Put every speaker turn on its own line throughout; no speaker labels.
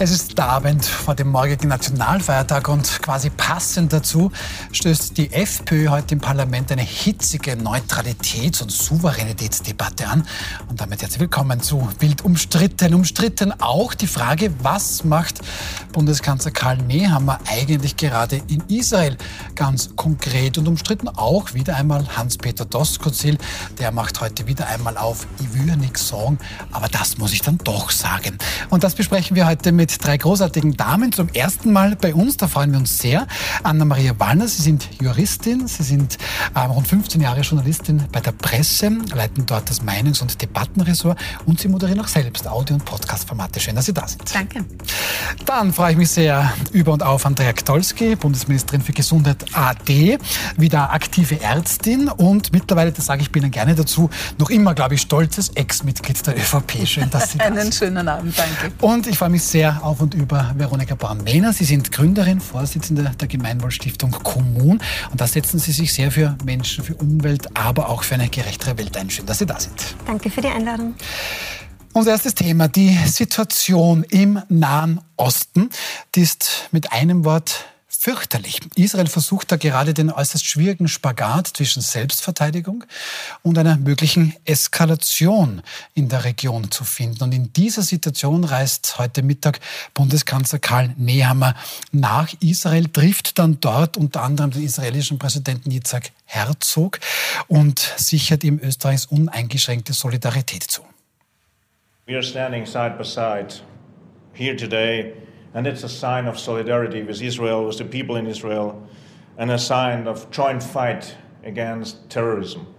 Es ist Abend vor dem morgigen Nationalfeiertag und quasi passend dazu stößt die FPÖ heute im Parlament eine hitzige Neutralitäts- und Souveränitätsdebatte an. Und damit herzlich willkommen zu Wild umstritten. Umstritten auch die Frage, was macht Bundeskanzler Karl Nehammer eigentlich gerade in Israel? Ganz konkret und umstritten auch wieder einmal Hans-Peter Doskozil. Der macht heute wieder einmal auf, ich will nichts sagen, aber das muss ich dann doch sagen. Und das besprechen wir heute mit mit drei großartigen Damen. Zum ersten Mal bei uns, da freuen wir uns sehr. Anna-Maria Wallner, Sie sind Juristin, Sie sind äh, rund 15 Jahre Journalistin bei der Presse, leiten dort das Meinungs- und Debattenressort und Sie moderieren auch selbst Audio- und Podcast-Formate. Schön, dass Sie da sind.
Danke.
Dann freue ich mich sehr über und auf Andrea Ktolski, Bundesministerin für Gesundheit AD, wieder aktive Ärztin und mittlerweile, das sage ich Ihnen gerne dazu, noch immer, glaube ich, stolzes Ex-Mitglied der ÖVP.
Schön, dass Sie da sind. Einen schönen Abend, danke.
Und ich freue mich sehr auf und über Veronika Braun-Mehner. Sie sind Gründerin, Vorsitzende der Gemeinwohlstiftung Kommun. Und da setzen Sie sich sehr für Menschen, für Umwelt, aber auch für eine gerechtere Welt ein. Schön, dass Sie da sind.
Danke für die Einladung.
Unser erstes Thema, die Situation im Nahen Osten, die ist mit einem Wort fürchterlich. Israel versucht da gerade den äußerst schwierigen Spagat zwischen Selbstverteidigung und einer möglichen Eskalation in der Region zu finden. Und in dieser Situation reist heute Mittag Bundeskanzler Karl Nehammer nach Israel, trifft dann dort unter anderem den israelischen Präsidenten Yitzhak Herzog und sichert ihm Österreichs uneingeschränkte Solidarität zu.
We are standing side by side here today And it's a sign of solidarity with Israel, with the people in Israel, and a sign of joint fight against terrorism.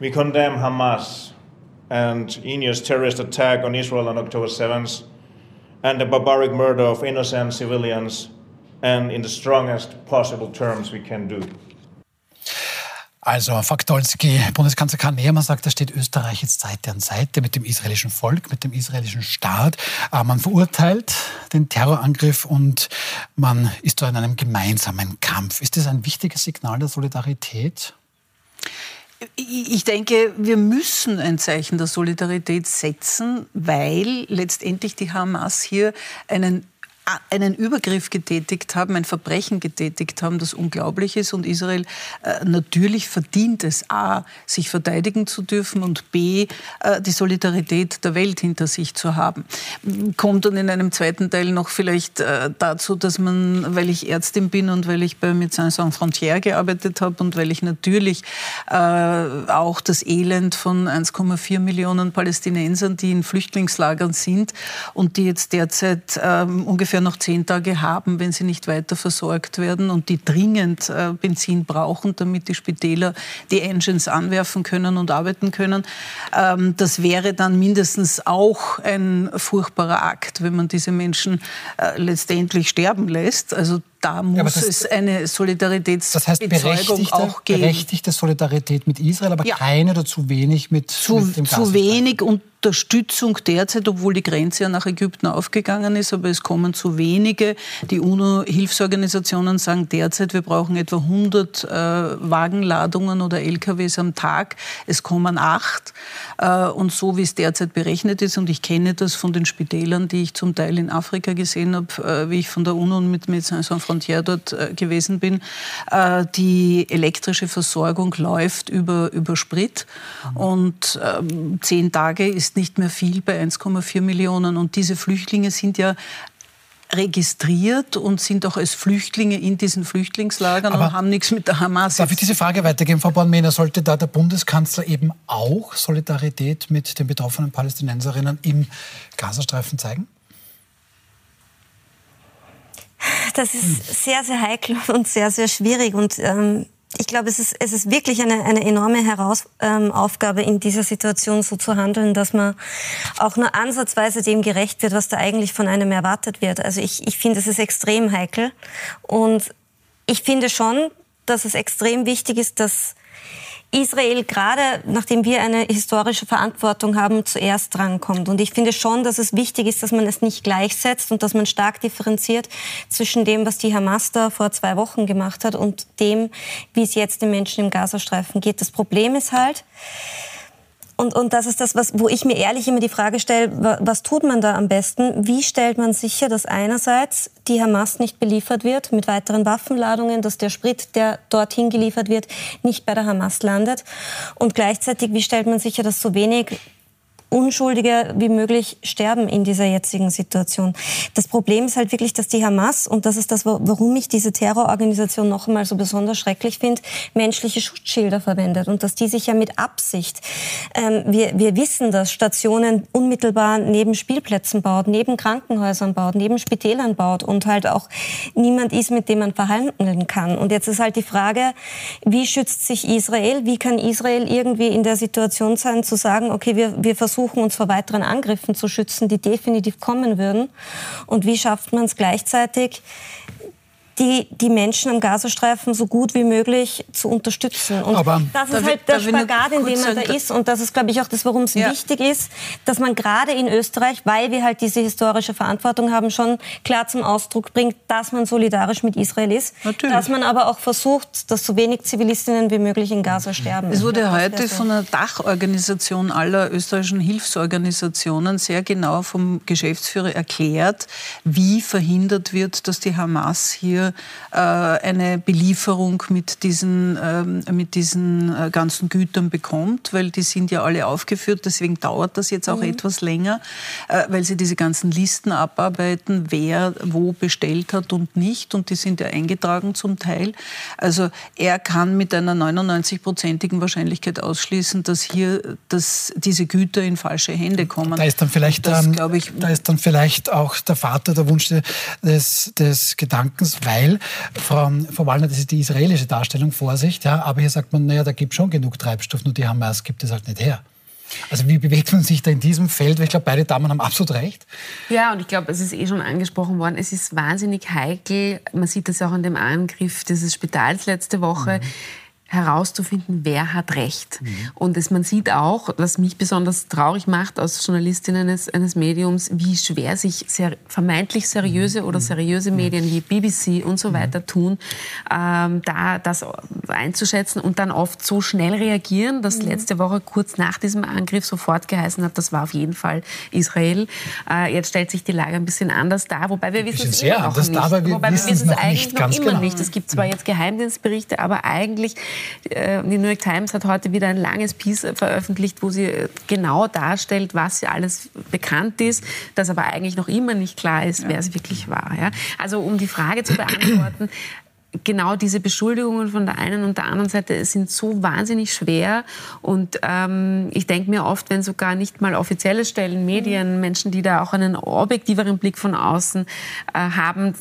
We condemn Hamas and India's terrorist attack on Israel on October 7th and the barbaric murder of innocent civilians and in the strongest possible terms we can do.
Also Faktolski, Bundeskanzler Karl Nehammer sagt, da steht Österreich jetzt Seite an Seite mit dem israelischen Volk, mit dem israelischen Staat. Äh, man verurteilt den Terrorangriff und man ist da in einem gemeinsamen Kampf. Ist das ein wichtiges Signal der Solidarität?
Ich denke, wir müssen ein Zeichen der Solidarität setzen, weil letztendlich die Hamas hier einen einen Übergriff getätigt haben, ein Verbrechen getätigt haben, das unglaublich ist. Und Israel äh, natürlich verdient es, a, sich verteidigen zu dürfen und b, äh, die Solidarität der Welt hinter sich zu haben. Kommt dann in einem zweiten Teil noch vielleicht äh, dazu, dass man, weil ich Ärztin bin und weil ich bei Médecins Sans Frontières gearbeitet habe und weil ich natürlich äh, auch das Elend von 1,4 Millionen Palästinensern, die in Flüchtlingslagern sind und die jetzt derzeit ähm, ungefähr noch zehn Tage haben, wenn sie nicht weiter versorgt werden und die dringend äh, Benzin brauchen, damit die Spitäler die Engines anwerfen können und arbeiten können. Ähm, das wäre dann mindestens auch ein furchtbarer Akt, wenn man diese Menschen äh, letztendlich sterben lässt. Also da muss ja, das, es eine Solidaritätsbezeugung
das heißt
auch geben.
Berechtigte Solidarität mit Israel, aber ja. keine oder zu wenig mit,
zu,
mit dem
Zu wenig und Unterstützung derzeit, obwohl die Grenze ja nach Ägypten aufgegangen ist, aber es kommen zu wenige. Die UNO-Hilfsorganisationen sagen derzeit, wir brauchen etwa 100 äh, Wagenladungen oder LKWs am Tag. Es kommen acht. Äh, und so wie es derzeit berechnet ist, und ich kenne das von den Spitälern, die ich zum Teil in Afrika gesehen habe, äh, wie ich von der UNO mit Médecins Sans Frontières dort äh, gewesen bin, äh, die elektrische Versorgung läuft über, über Sprit. Mhm. Und ähm, zehn Tage ist ist nicht mehr viel bei 1,4 Millionen. Und diese Flüchtlinge sind ja registriert und sind auch als Flüchtlinge in diesen Flüchtlingslagern Aber und haben nichts mit der Hamas.
Darf ich diese Frage weitergeben, Frau Bornmehner? Sollte da der Bundeskanzler eben auch Solidarität mit den betroffenen Palästinenserinnen im Gazastreifen zeigen?
Das ist sehr, sehr heikel und sehr, sehr schwierig. Und ähm, ich glaube, es ist, es ist wirklich eine, eine enorme Heraus, ähm, Aufgabe, in dieser Situation so zu handeln, dass man auch nur ansatzweise dem gerecht wird, was da eigentlich von einem erwartet wird. Also ich, ich finde, es ist extrem heikel. Und ich finde schon, dass es extrem wichtig ist, dass Israel gerade, nachdem wir eine historische Verantwortung haben, zuerst drankommt. Und ich finde schon, dass es wichtig ist, dass man es nicht gleichsetzt und dass man stark differenziert zwischen dem, was die Hamas da vor zwei Wochen gemacht hat und dem, wie es jetzt den Menschen im Gazastreifen geht. Das Problem ist halt, Und, und das ist das, was, wo ich mir ehrlich immer die Frage stelle, was tut man da am besten? Wie stellt man sicher, dass einerseits die Hamas nicht beliefert wird mit weiteren Waffenladungen, dass der Sprit, der dorthin geliefert wird, nicht bei der Hamas landet? Und gleichzeitig, wie stellt man sicher, dass so wenig Unschuldige wie möglich sterben in dieser jetzigen Situation. Das Problem ist halt wirklich, dass die Hamas, und das ist das, warum ich diese Terrororganisation noch einmal so besonders schrecklich finde, menschliche Schutzschilder verwendet und dass die sich ja mit Absicht, ähm, wir, wir wissen, dass Stationen unmittelbar neben Spielplätzen baut, neben Krankenhäusern baut, neben Spitälern baut und halt auch niemand ist, mit dem man verhandeln kann. Und jetzt ist halt die Frage, wie schützt sich Israel? Wie kann Israel irgendwie in der Situation sein, zu sagen, okay, wir, wir versuchen versuchen, uns vor weiteren Angriffen zu schützen, die definitiv kommen würden? Und wie schafft man es gleichzeitig, die, die Menschen am Gazastreifen so gut wie möglich zu unterstützen. Und Aber das ist halt der Spagat, in dem man da ist. Und das ist, glaube ich, auch das, warum es ja. wichtig ist, dass man gerade in Österreich, weil wir halt diese historische Verantwortung haben, schon klar zum Ausdruck bringt, dass man solidarisch mit Israel ist. Natürlich. Dass man aber auch versucht, dass so wenig Zivilistinnen wie möglich in Gaza sterben.
Es wurde heute von einer Dachorganisation aller österreichischen Hilfsorganisationen sehr genau vom Geschäftsführer erklärt, wie verhindert wird, dass die Hamas hier äh, eine Belieferung mit diesen, ähm, mit diesen äh, ganzen Gütern bekommt, weil die sind ja alle aufgeführt. Deswegen dauert das jetzt auch mhm. etwas länger, äh, weil sie diese ganzen Listen abarbeiten, wer wo bestellt hat und nicht. Und die sind ja eingetragen zum Teil. Also er kann mit einer 99-prozentigen Wahrscheinlichkeit ausschließen, dass hier dass diese Güter in falsche Hände kommen.
Da ist dann vielleicht, das, ich, da ist dann vielleicht auch der Vater der Wunsch des, des Gedankens, weil, Frau, Frau Wallner, das ist die israelische Darstellung, Vorsicht, ja, aber hier sagt man, naja, da gibt es schon genug Treibstoff, nur die Hamas gibt es halt nicht her. Also wie bewegt man sich da in diesem Feld? Ich glaube, beide Damen haben absolut recht.
Ja, und ich glaube, es ist eh schon angesprochen worden, es ist wahnsinnig heikel. Man sieht das auch an dem Angriff dieses Spitals letzte Woche. Mhm herauszufinden, wer hat Recht. Mhm. Und es, man sieht auch, was mich besonders traurig macht als Journalistin eines, eines Mediums, wie schwer sich ser vermeintlich seriöse mhm. oder seriöse Medien wie BBC und so mhm. weiter tun, ähm, da das einzuschätzen und dann oft so schnell reagieren, dass mhm. letzte Woche kurz nach diesem Angriff sofort geheißen hat, das war auf jeden Fall Israel. Äh, jetzt stellt sich die Lage ein bisschen anders dar, wobei wir wissen es immer noch nicht.
Wobei wir wissen es eigentlich noch immer genau.
nicht. Es gibt zwar jetzt Geheimdienstberichte, aber eigentlich die New York Times hat heute wieder ein langes Piece veröffentlicht, wo sie äh, genau darstellt, was alles bekannt ist, das aber eigentlich noch immer nicht klar ist, wer es wirklich war. Also um die Frage zu beantworten, genau diese Beschuldigungen von der einen und der anderen Seite sind so wahnsinnig schwer. Und ähm, ich denke mir oft, wenn sogar nicht mal offizielle Stellen, Medien, mhm. Menschen, die da auch einen objektiveren Blick von außen äh, haben,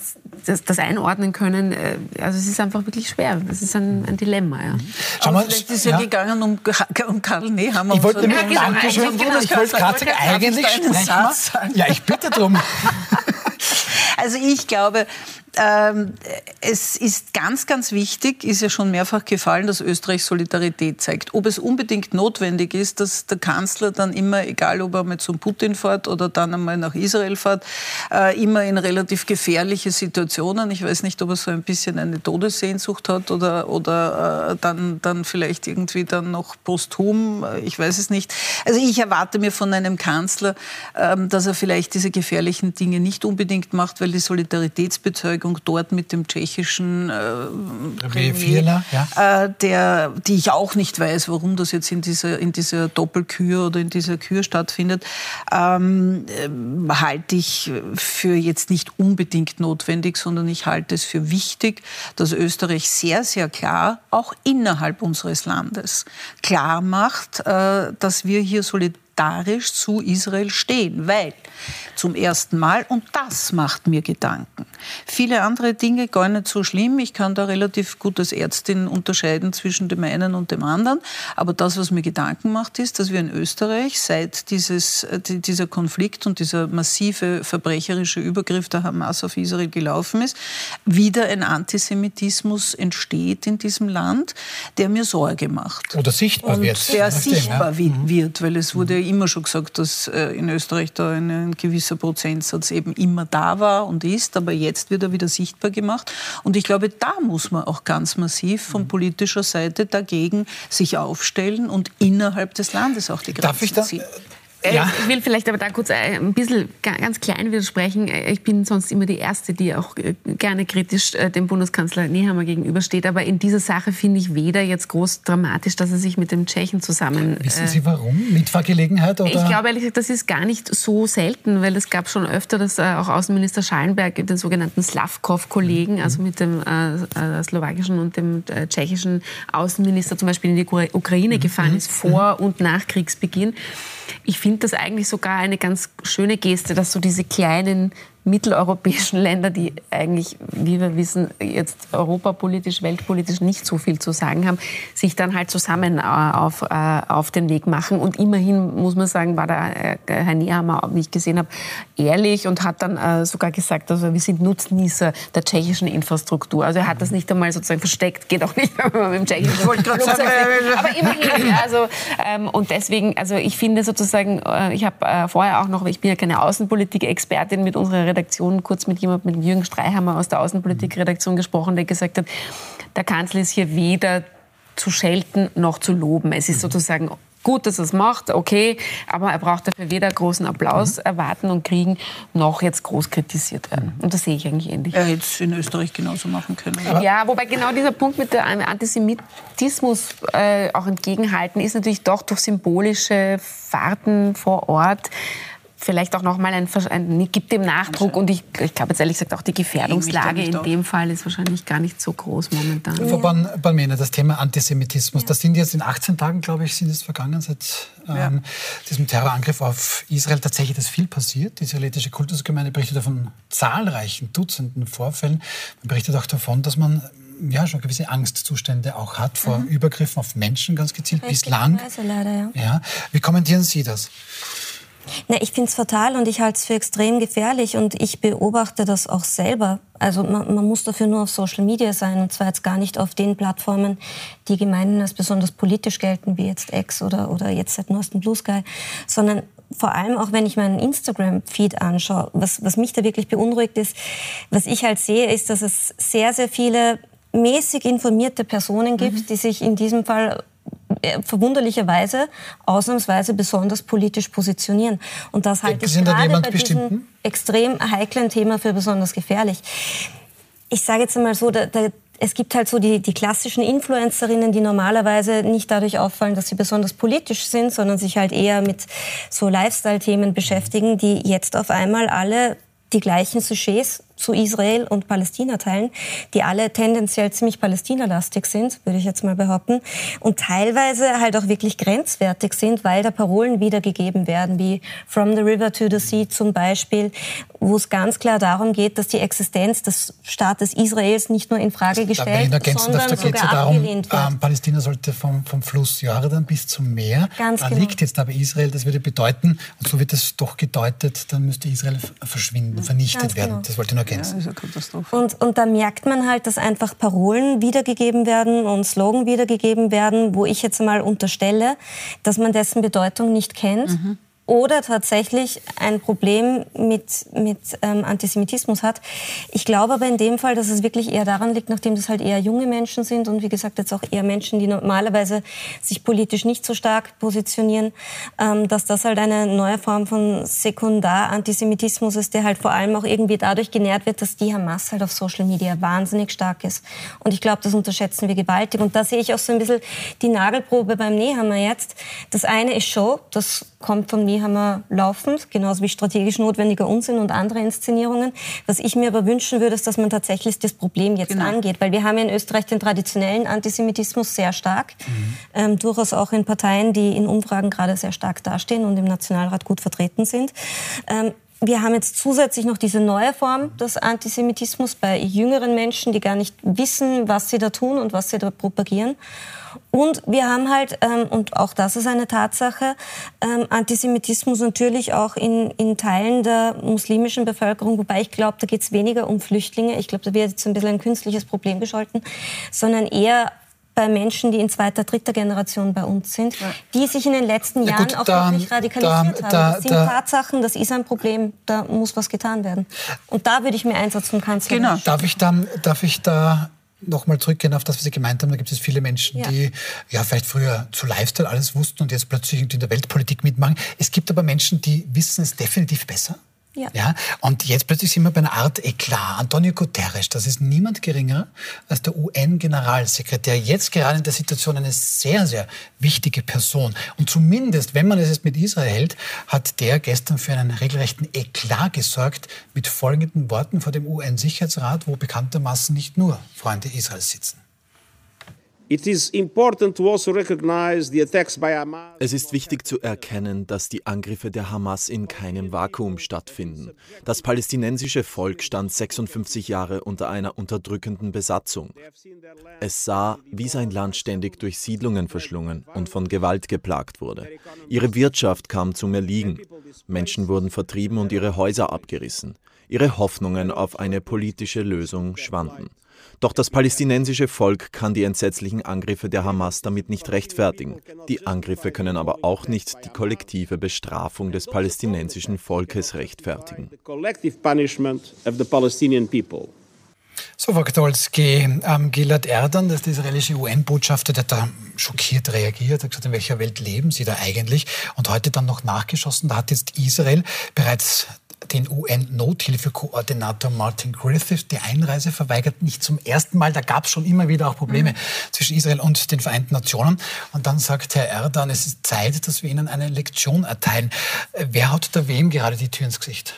das, das, einordnen können, äh, also es ist einfach wirklich schwer. Das ist ein, ein Dilemma. Ja.
Aber mal, vielleicht ist ja, ja, gegangen um, um Karl Nehammer.
Ich wollte, so ja, genau, genau, ich wollte gerade sagen, eigentlich sprechen Ja, ich bitte darum.
Also ich glaube, ähm, es ist ganz, ganz wichtig, ist ja schon mehrfach gefallen, dass Österreich Solidarität zeigt. Ob es unbedingt notwendig ist, dass der Kanzler dann immer, egal ob er mal zum Putin fährt oder dann einmal nach Israel fährt, äh, immer in relativ gefährliche Situationen, ich weiß nicht, ob er so ein bisschen eine Todessehnsucht hat oder, oder äh, dann, dann vielleicht irgendwie dann noch posthum, äh, ich weiß es nicht. Also ich erwarte mir von einem Kanzler, ähm, dass er vielleicht diese gefährlichen Dinge nicht unbedingt macht, weil die Solidaritätsbezeugung Beschäftigung dort mit dem tschechischen äh, Premier, ja. äh, der, die ich auch nicht weiß, warum das jetzt in dieser, in dieser Doppelkür oder in dieser Kür stattfindet, ähm, äh, halte ich für jetzt nicht unbedingt notwendig, sondern ich halte es für wichtig, dass Österreich sehr, sehr klar auch innerhalb unseres Landes klar macht, äh, dass wir hier solidarisch zu Israel stehen, weil zum ersten Mal und das macht mir Gedanken. Viele andere Dinge gar nicht so schlimm. Ich kann da relativ gut als Ärztin unterscheiden zwischen dem einen und dem anderen. Aber das, was mir Gedanken macht, ist, dass wir in Österreich seit dieses, äh, dieser Konflikt und dieser massive verbrecherische Übergriff der Hamas auf Israel gelaufen ist, wieder ein Antisemitismus entsteht in diesem Land, der mir Sorge macht.
Oder sichtbar
und
wird.
Der sichtbar ja. wird, weil es wurde immer schon gesagt, dass äh, in Österreich da ein gewisser Prozentsatz eben immer da war und ist, aber jetzt wird er wieder sichtbar gemacht. Und ich glaube, da muss man auch ganz massiv von politischer Seite dagegen sich aufstellen und innerhalb des Landes auch die Grenzen Darf ich da, ziehen.
Äh, ja. Ich will vielleicht aber da kurz ein bisschen ganz klein widersprechen. Ich bin sonst immer die Erste, die auch äh, gerne kritisch äh, dem Bundeskanzler Nehammer gegenübersteht. Aber in dieser Sache finde ich weder jetzt groß dramatisch, dass er sich mit dem Tschechen zusammen...
Wissen Sie warum? Mitfahrgelegenheit? Oder?
Ich glaube ehrlich gesagt, das ist gar nicht so selten, weil es gab schon öfter, dass auch Außenminister Schallenberg den sogenannten Slavkov-Kollegen, mhm. also mit dem äh, slowakischen und dem äh, tschechischen Außenminister zum Beispiel in die Ukraine mhm. gefahren ist, vor mhm. und nach Kriegsbeginn. Ich finde das eigentlich sogar eine ganz schöne Geste, dass so diese kleinen mitteleuropäischen Länder, die eigentlich, wie wir wissen, jetzt europapolitisch, weltpolitisch nicht so viel zu sagen haben, sich dann halt zusammen äh, auf, äh, auf den Weg machen. Und immerhin, muss man sagen, war der äh, Herr Nehammer, wie ich gesehen habe, ehrlich und hat dann sogar gesagt, also wir sind Nutznießer der tschechischen Infrastruktur. Also er hat das nicht einmal sozusagen versteckt, geht auch nicht, wenn man mit dem tschechischen Flugzeug Aber immerhin, also, ähm, und deswegen, also ich finde sozusagen, ich habe vorher auch noch, ich bin ja keine Außenpolitik-Expertin mit unserer Redaktion kurz mit jemandem, mit Jürgen Streihammer aus der Außenpolitikredaktion gesprochen, der gesagt hat, der Kanzler ist hier weder zu schelten noch zu loben. Es ist mhm. sozusagen gut, dass er es macht, okay, aber er braucht dafür weder großen Applaus mhm. erwarten und kriegen, noch jetzt groß kritisiert werden. Und das sehe ich eigentlich ähnlich.
Er hätte es in Österreich genauso machen können.
Aber ja, wobei genau dieser Punkt mit dem Antisemitismus äh, auch entgegenhalten ist natürlich doch durch symbolische Fahrten vor Ort vielleicht auch noch mal ein, ein gibt dem Nachdruck und ich, ich glaube jetzt ehrlich gesagt auch die Gefährdungslage in dem Fall ist wahrscheinlich gar nicht so groß momentan.
Frau ja. Balmena, das Thema Antisemitismus, ja. das sind jetzt in 18 Tagen, glaube ich, sind es vergangen seit ähm, ja. diesem Terrorangriff auf Israel tatsächlich ist viel passiert. Die israelitische Kultusgemeinde berichtet von zahlreichen Dutzenden Vorfällen. Man berichtet auch davon, dass man ja, schon gewisse Angstzustände auch hat vor mhm. Übergriffen auf Menschen ganz gezielt bislang. Leider, ja. Ja. Wie kommentieren Sie das?
Na, ich finde es fatal und ich halte es für extrem gefährlich und ich beobachte das auch selber. Also man, man, muss dafür nur auf Social Media sein und zwar jetzt gar nicht auf den Plattformen, die gemeinhin als besonders politisch gelten, wie jetzt X oder, oder jetzt seit neuestem Blue Sky, sondern vor allem auch wenn ich meinen Instagram-Feed anschaue, was, was mich da wirklich beunruhigt ist, was ich halt sehe, ist, dass es sehr, sehr viele mäßig informierte Personen gibt, mhm. die sich in diesem Fall verwunderlicherweise ausnahmsweise besonders politisch positionieren. Und das halte ich gerade bei diesem extrem heiklen Thema für besonders gefährlich. Ich sage jetzt einmal so, da, da, es gibt halt so die, die klassischen Influencerinnen, die normalerweise nicht dadurch auffallen, dass sie besonders politisch sind, sondern sich halt eher mit so Lifestyle-Themen beschäftigen, die jetzt auf einmal alle die gleichen Sujets zu Israel und Palästina teilen, die alle tendenziell ziemlich palästinalastig sind, würde ich jetzt mal behaupten, und teilweise halt auch wirklich grenzwertig sind, weil da Parolen wiedergegeben werden, wie From the River to the Sea zum Beispiel, wo es ganz klar darum geht, dass die Existenz des Staates Israels nicht nur in Frage gestellt, da sondern darf, da sogar ja darum, abgelehnt wird. Ähm,
Palästina sollte vom, vom Fluss Jordan bis zum Meer, ganz da genau. liegt jetzt aber Israel, das würde bedeuten, und so wird es doch gedeutet, dann müsste Israel verschwinden, vernichtet ganz werden. Genau. Das wollte ich nur ergänzen.
Ja. Und, und da merkt man halt, dass einfach Parolen wiedergegeben werden und Slogan wiedergegeben werden, wo ich jetzt mal unterstelle, dass man dessen Bedeutung nicht kennt. Mhm oder tatsächlich ein Problem mit, mit ähm, Antisemitismus hat. Ich glaube aber in dem Fall, dass es wirklich eher daran liegt, nachdem das halt eher junge Menschen sind und wie gesagt jetzt auch eher Menschen, die normalerweise sich politisch nicht so stark positionieren, ähm, dass das halt eine neue Form von Sekundar-Antisemitismus ist, der halt vor allem auch irgendwie dadurch genährt wird, dass die Hamas halt auf Social Media wahnsinnig stark ist. Und ich glaube, das unterschätzen wir gewaltig. Und da sehe ich auch so ein bisschen die Nagelprobe beim Nehammer jetzt. Das eine ist Show, das kommt vom Nehammer laufend, genauso wie strategisch notwendiger Unsinn und andere Inszenierungen. Was ich mir aber wünschen würde, ist, dass man tatsächlich das Problem jetzt genau. angeht, weil wir haben ja in Österreich den traditionellen Antisemitismus sehr stark, mhm. ähm, durchaus auch in Parteien, die in Umfragen gerade sehr stark dastehen und im Nationalrat gut vertreten sind. Ähm, wir haben jetzt zusätzlich noch diese neue Form des Antisemitismus bei jüngeren Menschen, die gar nicht wissen, was sie da tun und was sie da propagieren. Und wir haben halt, ähm, und auch das ist eine Tatsache, ähm, Antisemitismus natürlich auch in, in Teilen der muslimischen Bevölkerung, wobei ich glaube, da geht es weniger um Flüchtlinge. Ich glaube, da wird jetzt ein bisschen ein künstliches Problem gescholten, sondern eher bei Menschen, die in zweiter, dritter Generation bei uns sind, die sich in den letzten Jahren gut, auch da, wirklich radikalisiert da, haben. Da, das sind Tatsachen, das ist ein Problem, da muss was getan werden. Und da würde ich mir Einsatz vom Kanzler
genau. Darf ich da, darf ich da nochmal zurückgehen auf das, was Sie gemeint haben. Da gibt es viele Menschen, ja. die ja vielleicht früher zu Lifestyle alles wussten und jetzt plötzlich in der Weltpolitik mitmachen. Es gibt aber Menschen, die wissen es definitiv besser. Ja. ja. Und jetzt plötzlich sind wir bei einer Art Eklat. Antonio Guterres, das ist niemand geringer als der UN-Generalsekretär. Jetzt gerade in der Situation eine sehr, sehr wichtige Person. Und zumindest, wenn man es jetzt mit Israel hält, hat der gestern für einen regelrechten Eklat gesorgt mit folgenden Worten vor dem UN-Sicherheitsrat, wo bekanntermaßen nicht nur Freunde Israels sitzen.
Also es ist wichtig zu erkennen, dass die Angriffe der Hamas in keinem Vakuum stattfinden. Das palästinensische Volk stand 56 Jahre unter einer unterdrückenden Besatzung. Es sah, wie sein Land ständig durch Siedlungen verschlungen und von Gewalt geplagt wurde. Ihre Wirtschaft kam zum Erliegen. Menschen wurden vertrieben und ihre Häuser abgerissen. Ihre Hoffnungen auf eine politische Lösung schwanden. Doch das palästinensische Volk kann die entsetzlichen Angriffe der Hamas damit nicht rechtfertigen. Die Angriffe können aber auch nicht die kollektive Bestrafung des palästinensischen Volkes rechtfertigen.
So, Frau Gdolski, ähm, Gilad Erdan, das ist der israelische UN-Botschafter, der hat da schockiert reagiert, hat gesagt, in welcher Welt leben Sie da eigentlich? Und heute dann noch nachgeschossen, da hat jetzt Israel bereits den UN-Nothilfekoordinator Martin Griffiths die Einreise verweigert. Nicht zum ersten Mal, da gab es schon immer wieder auch Probleme mhm. zwischen Israel und den Vereinten Nationen. Und dann sagt Herr Erdogan, es ist Zeit, dass wir ihnen eine Lektion erteilen. Wer haut da wem gerade die Tür ins Gesicht?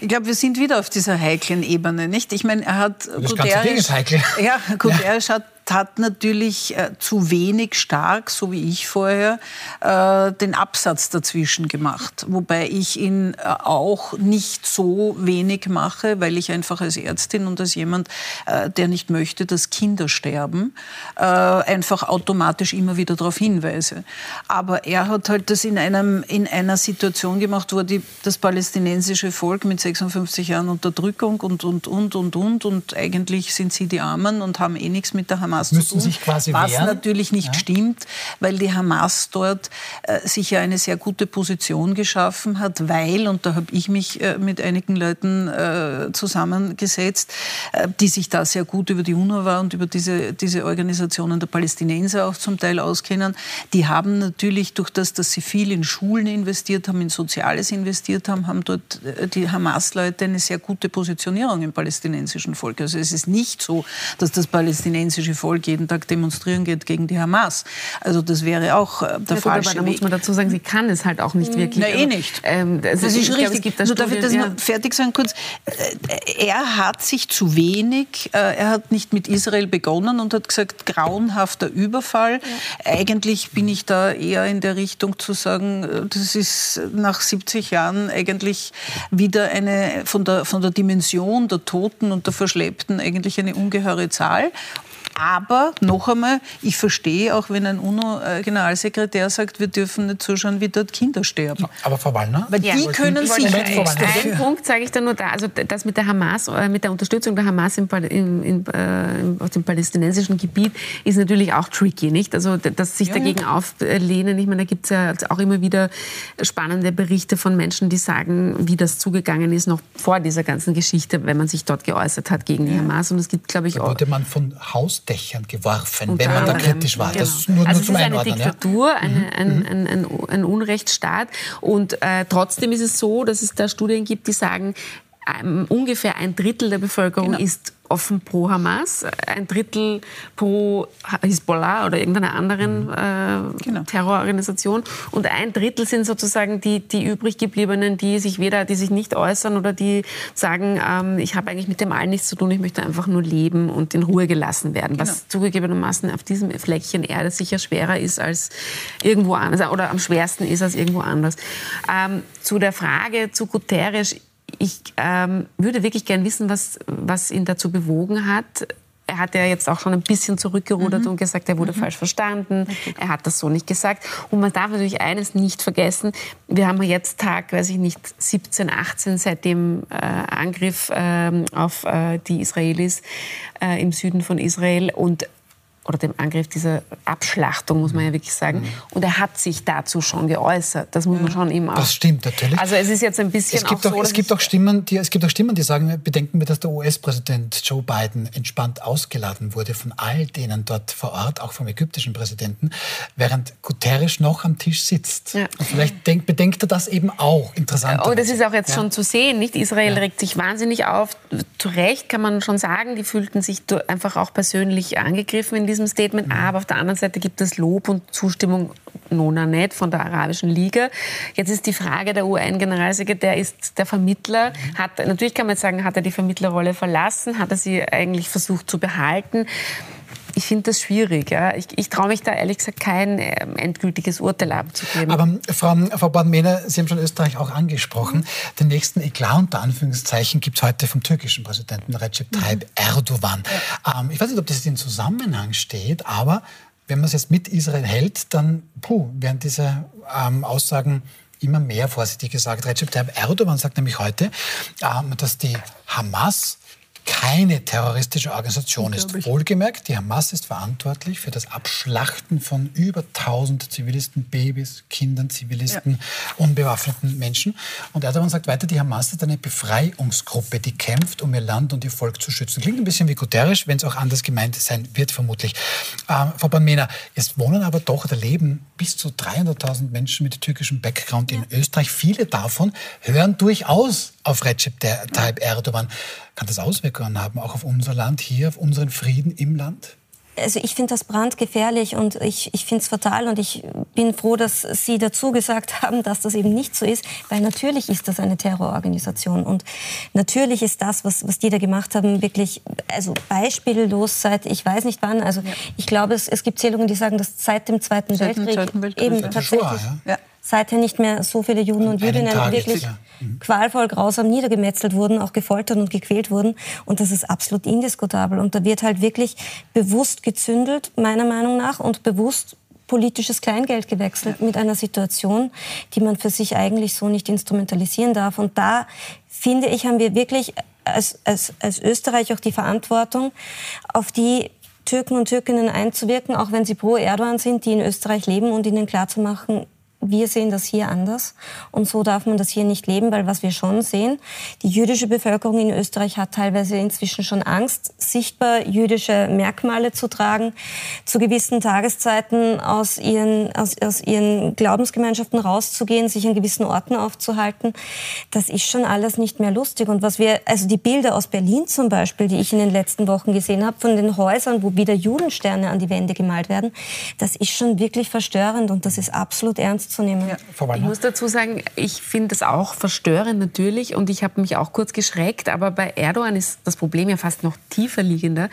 Ich glaube, wir sind wieder auf dieser heiklen Ebene, nicht? Ich meine, er hat
das Guterres, ganze Ding ist heikel.
Ja, Guterres ja. hat hat natürlich äh, zu wenig stark, so wie ich vorher, äh, den Absatz dazwischen gemacht. Wobei ich ihn äh, auch nicht so wenig mache, weil ich einfach als Ärztin und als jemand, äh, der nicht möchte, dass Kinder sterben, äh, einfach automatisch immer wieder darauf hinweise. Aber er hat halt das in, einem, in einer Situation gemacht, wo die, das palästinensische Volk mit 56 Jahren Unterdrückung und, und, und, und, und, und eigentlich sind sie die Armen und haben eh nichts mit der Hamas Hamas
Müssen zu tun, sich quasi
was
wehren?
natürlich nicht ja. stimmt, weil die Hamas dort äh, sich ja eine sehr gute Position geschaffen hat, weil, und da habe ich mich äh, mit einigen Leuten äh, zusammengesetzt, äh, die sich da sehr gut über die UNRWA und über diese, diese Organisationen der Palästinenser auch zum Teil auskennen, die haben natürlich durch das, dass sie viel in Schulen investiert haben, in Soziales investiert haben, haben dort äh, die Hamas-Leute eine sehr gute Positionierung im palästinensischen Volk. Also es ist nicht so, dass das palästinensische Volk Volk jeden Tag demonstrieren geht gegen die Hamas. Also das wäre auch äh, der ja, falsche
gut, aber da muss man dazu sagen, sie kann es halt auch nicht hm, wirklich.
Na, eh nicht. Ähm, also das ist richtig. Glaube, da Nur darf ich das ja. noch fertig sagen kurz? Äh, er hat sich zu wenig, äh, er hat nicht mit Israel begonnen und hat gesagt, grauenhafter Überfall. Ja. Eigentlich bin ich da eher in der Richtung zu sagen, das ist nach 70 Jahren eigentlich wieder eine, von der, von der Dimension der Toten und der Verschleppten eigentlich eine ungeheure Zahl. Aber noch einmal, ich verstehe auch, wenn ein UNO-Generalsekretär sagt, wir dürfen nicht zuschauen, wie dort Kinder sterben.
Aber Frau Wallner?
Weil die können sich...
Einen Punkt sage ich da nur da. Also das mit der Hamas, äh, mit der Unterstützung der Hamas im, in, in, äh, auf dem palästinensischen Gebiet ist natürlich auch tricky, nicht? Also dass sich ja, dagegen ja. auflehnen. Ich meine, da gibt es ja auch immer wieder spannende Berichte von Menschen, die sagen, wie das zugegangen ist, noch vor dieser ganzen Geschichte, wenn man sich dort geäußert hat gegen die Hamas. Und es gibt, glaube ich,
da wurde man von Haus Dächern geworfen, und wenn man da kritisch war. Genau. Das nur, also nur zum
es ist eine Diktatur, ja? eine, ein, mhm. ein, ein, ein, Unrechtsstaat. Und äh, trotzdem ist es so, dass es da Studien gibt, die sagen, ähm, ungefähr ein Drittel der Bevölkerung genau. ist offen pro Hamas, ein Drittel pro Hisbollah oder irgendeiner anderen mhm. äh, genau. Terrororganisation und ein Drittel sind sozusagen die, die übrig gebliebenen, die sich weder, die sich nicht äußern oder die sagen, ähm, ich habe eigentlich mit dem allen nichts zu tun, ich möchte einfach nur leben und in Ruhe gelassen werden, genau. was zugegebenermaßen auf diesem Fleckchen Erde sicher schwerer ist als irgendwo anders oder am schwersten ist als irgendwo anders. Ähm, zu der Frage zu Guterres, ich ähm, würde wirklich gern wissen, was, was ihn dazu bewogen hat. Er hat ja jetzt auch schon ein bisschen zurückgerudert mhm. und gesagt, er wurde mhm. falsch verstanden. Er hat das so nicht gesagt. Und man darf natürlich eines nicht vergessen. Wir haben jetzt Tag, weiß ich nicht, 17, 18 seit dem äh, Angriff äh, auf äh, die Israelis äh, im Süden von Israel. Und oder dem Angriff dieser Abschlachtung, muss man ja wirklich sagen. Mhm. Und er hat sich dazu schon geäußert. Das muss man schon ihm auch.
Das stimmt natürlich.
Also es ist jetzt ein bisschen
es gibt auch, so, es gibt auch Stimmen, die es gibt auch Stimmen, die sagen, bedenken wir, dass der US-Präsident Joe Biden entspannt ausgeladen wurde von all denen dort vor Ort, auch vom ägyptischen Präsidenten, während Guterres noch am Tisch sitzt. Ja. Und vielleicht denk, bedenkt er das eben auch. Interessant.
Oh, das ist auch jetzt ja. schon zu sehen, nicht? Israel ja. regt sich wahnsinnig auf. Zu Recht kann man schon sagen, die fühlten sich einfach auch persönlich angegriffen in diesem Statement. Mhm. Aber auf der anderen Seite gibt es Lob und Zustimmung Nona nicht von der Arabischen Liga. Jetzt ist die Frage, der UN-Generalsekretär ist der Vermittler. Hat, natürlich kann man jetzt sagen, hat er die Vermittlerrolle verlassen? Hat er sie eigentlich versucht zu behalten? Ich finde das schwierig. Ja. Ich, ich traue mich da ehrlich gesagt kein äh, endgültiges Urteil abzugeben.
Aber Frau, Frau Baden-Mehner, Sie haben schon Österreich auch angesprochen. Mhm. Den nächsten Eklat unter Anführungszeichen gibt es heute vom türkischen Präsidenten Recep Tayyip mhm. Erdogan. Ja. Ähm, ich weiß nicht, ob das in Zusammenhang steht, aber wenn man es jetzt mit Israel hält, dann puh, werden diese ähm, Aussagen immer mehr, vorsichtig gesagt. Recep Tayyip Erdogan sagt nämlich heute, ähm, dass die Hamas keine terroristische Organisation ist. Wohlgemerkt, die Hamas ist verantwortlich für das Abschlachten von über 1000 Zivilisten, Babys, Kindern, Zivilisten, ja. unbewaffneten Menschen. Und Erdogan sagt weiter, die Hamas ist eine Befreiungsgruppe, die kämpft, um ihr Land und ihr Volk zu schützen. Klingt ein bisschen wie Guterres, wenn es auch anders gemeint sein wird, vermutlich. Ähm, Frau Banmena, es wohnen aber doch oder leben bis zu 300.000 Menschen mit türkischem Background in Österreich. Viele davon hören durchaus auf Recep Tayyip Erdogan. Kann das Auswirkungen haben, auch auf unser Land hier, auf unseren Frieden im Land?
Also ich finde das brandgefährlich und ich, ich finde es fatal und ich bin froh, dass Sie dazu gesagt haben, dass das eben nicht so ist, weil natürlich ist das eine Terrororganisation und natürlich ist das, was, was die da gemacht haben, wirklich also beispiellos seit ich weiß nicht wann. Also ja. ich glaube, es, es gibt Zählungen, die sagen, dass seit dem Zweiten, seit Weltkrieg, Zweiten Weltkrieg, eben tatsächlich vor, ja seither nicht mehr so viele Juden und Jüdinnen wirklich ja. mhm. qualvoll, grausam niedergemetzelt wurden, auch gefoltert und gequält wurden. Und das ist absolut indiskutabel. Und da wird halt wirklich bewusst gezündelt, meiner Meinung nach, und bewusst politisches Kleingeld gewechselt mit einer Situation, die man für sich eigentlich so nicht instrumentalisieren darf. Und da, finde ich, haben wir wirklich als, als, als Österreich auch die Verantwortung, auf die Türken und Türkinnen einzuwirken, auch wenn sie pro Erdogan sind, die in Österreich leben und ihnen klarzumachen, wir sehen das hier anders und so darf man das hier nicht leben, weil was wir schon sehen, die jüdische Bevölkerung in Österreich hat teilweise inzwischen schon Angst, sichtbar jüdische Merkmale zu tragen, zu gewissen Tageszeiten aus ihren, aus, aus ihren Glaubensgemeinschaften rauszugehen, sich an gewissen Orten aufzuhalten. Das ist schon alles nicht mehr lustig. Und was wir, also die Bilder aus Berlin zum Beispiel, die ich in den letzten Wochen gesehen habe, von den Häusern, wo wieder Judensterne an die Wände gemalt werden, das ist schon wirklich verstörend und das ist absolut ernst zu nehmen. Ja.
Ich muss dazu sagen, ich finde das auch verstörend natürlich und ich habe mich auch kurz geschreckt, aber bei Erdogan ist das Problem ja fast noch tiefer liegender.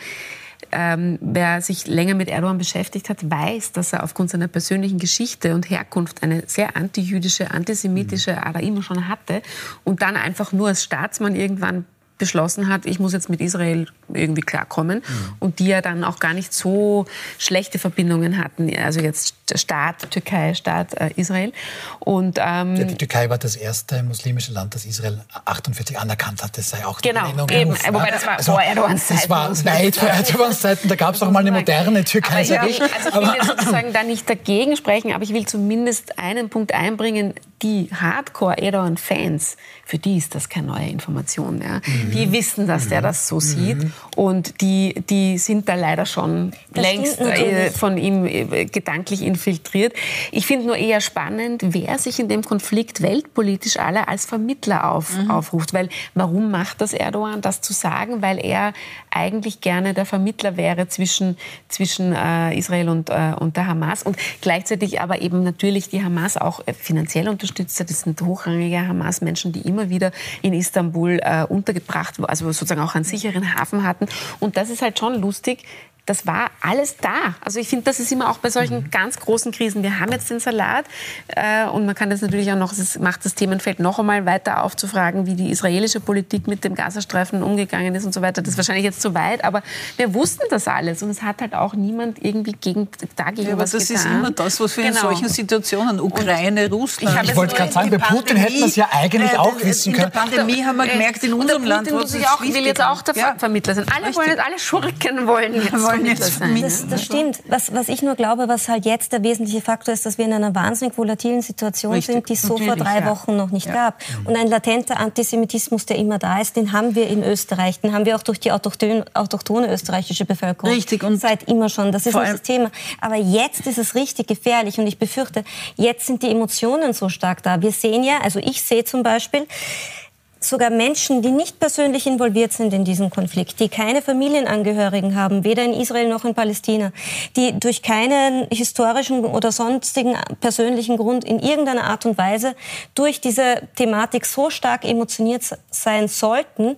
Ähm, wer sich länger mit Erdogan beschäftigt hat, weiß, dass er aufgrund seiner persönlichen Geschichte und Herkunft eine sehr antijüdische, antisemitische mhm. Ader immer schon hatte und dann einfach nur als Staatsmann irgendwann beschlossen hat, ich muss jetzt mit Israel irgendwie klarkommen. Mhm. Und die ja dann auch gar nicht so schlechte Verbindungen hatten. Also jetzt Staat Türkei, Staat äh, Israel. Und,
ähm, ja, die Türkei war das erste muslimische Land, das Israel 48 anerkannt hat. Das sei auch
genau, eben. Gerufen, Wobei das war also, vor Erdogans Zeiten.
Das war weit vor Erdogans Zeiten. Da gab es auch mal eine moderne Türkei,
sage ich. Also ich will jetzt sozusagen da nicht dagegen sprechen, aber ich will zumindest einen Punkt einbringen. Die Hardcore-Erdogan-Fans, für die ist das keine neue Information. Ja. Mhm. Die wissen, dass der das so sieht. Mhm. Und die, die sind da leider schon das längst äh, von ihm äh, gedanklich infiltriert. Ich finde nur eher spannend, wer sich in dem Konflikt weltpolitisch alle als Vermittler auf, mhm. aufruft. Weil warum macht das Erdogan, das zu sagen? Weil er eigentlich gerne der Vermittler wäre zwischen, zwischen äh, Israel und, äh, und der Hamas und gleichzeitig aber eben natürlich die Hamas auch äh, finanziell unterstützt hat. Das sind hochrangige Hamas-Menschen, die immer wieder in Istanbul äh, untergebracht, also sozusagen auch einen sicheren Hafen hatten. Und das ist halt schon lustig, das war alles da. Also ich finde, das ist immer auch bei solchen mhm. ganz großen Krisen. Wir haben jetzt den Salat äh, und man kann das natürlich auch noch, es macht das Themenfeld noch einmal weiter aufzufragen, wie die israelische Politik mit dem Gazastreifen umgegangen ist und so weiter. Das ist wahrscheinlich jetzt zu weit, aber wir wussten das alles und es hat halt auch niemand irgendwie gegen, dagegen ja,
was das getan. Das ist immer das, was wir genau. in solchen Situationen, Ukraine, Russland...
Ich, ich wollte gerade sagen, bei Putin hätten wir es ja eigentlich äh, auch wissen können.
In der Pandemie haben wir gemerkt, in unserem Land...
Putin muss ich auch, will jetzt auch der ja. Vermittler sein. Alle wollen, alle Schurken wollen jetzt
wollen jetzt
sein. Das, das stimmt. Was, was ich nur glaube, was halt jetzt der wesentliche Faktor ist, dass wir in einer wahnsinnig volatilen Situation Richtig. sind, die es so vor drei ja. Wochen noch nicht ja. gab. Und ein latenter Antisemitismus, der immer da ist, den haben wir in Österreich. Den haben wir auch durch die autochtone, autochtone österreichische Bevölkerung.
Richtig. Und
seit immer schon. Das ist nicht das Thema. Aber jetzt ist es richtig gefährlich. Und ich befürchte, jetzt sind die Emotionen so stark da. Wir sehen ja, also ich sehe zum Beispiel, sogar Menschen, die nicht persönlich involviert sind in diesem Konflikt, die keine Familienangehörigen haben, weder in Israel noch in Palästina, die durch keinen historischen oder sonstigen persönlichen Grund in irgendeiner Art und Weise durch diese Thematik so stark emotioniert sein sollten,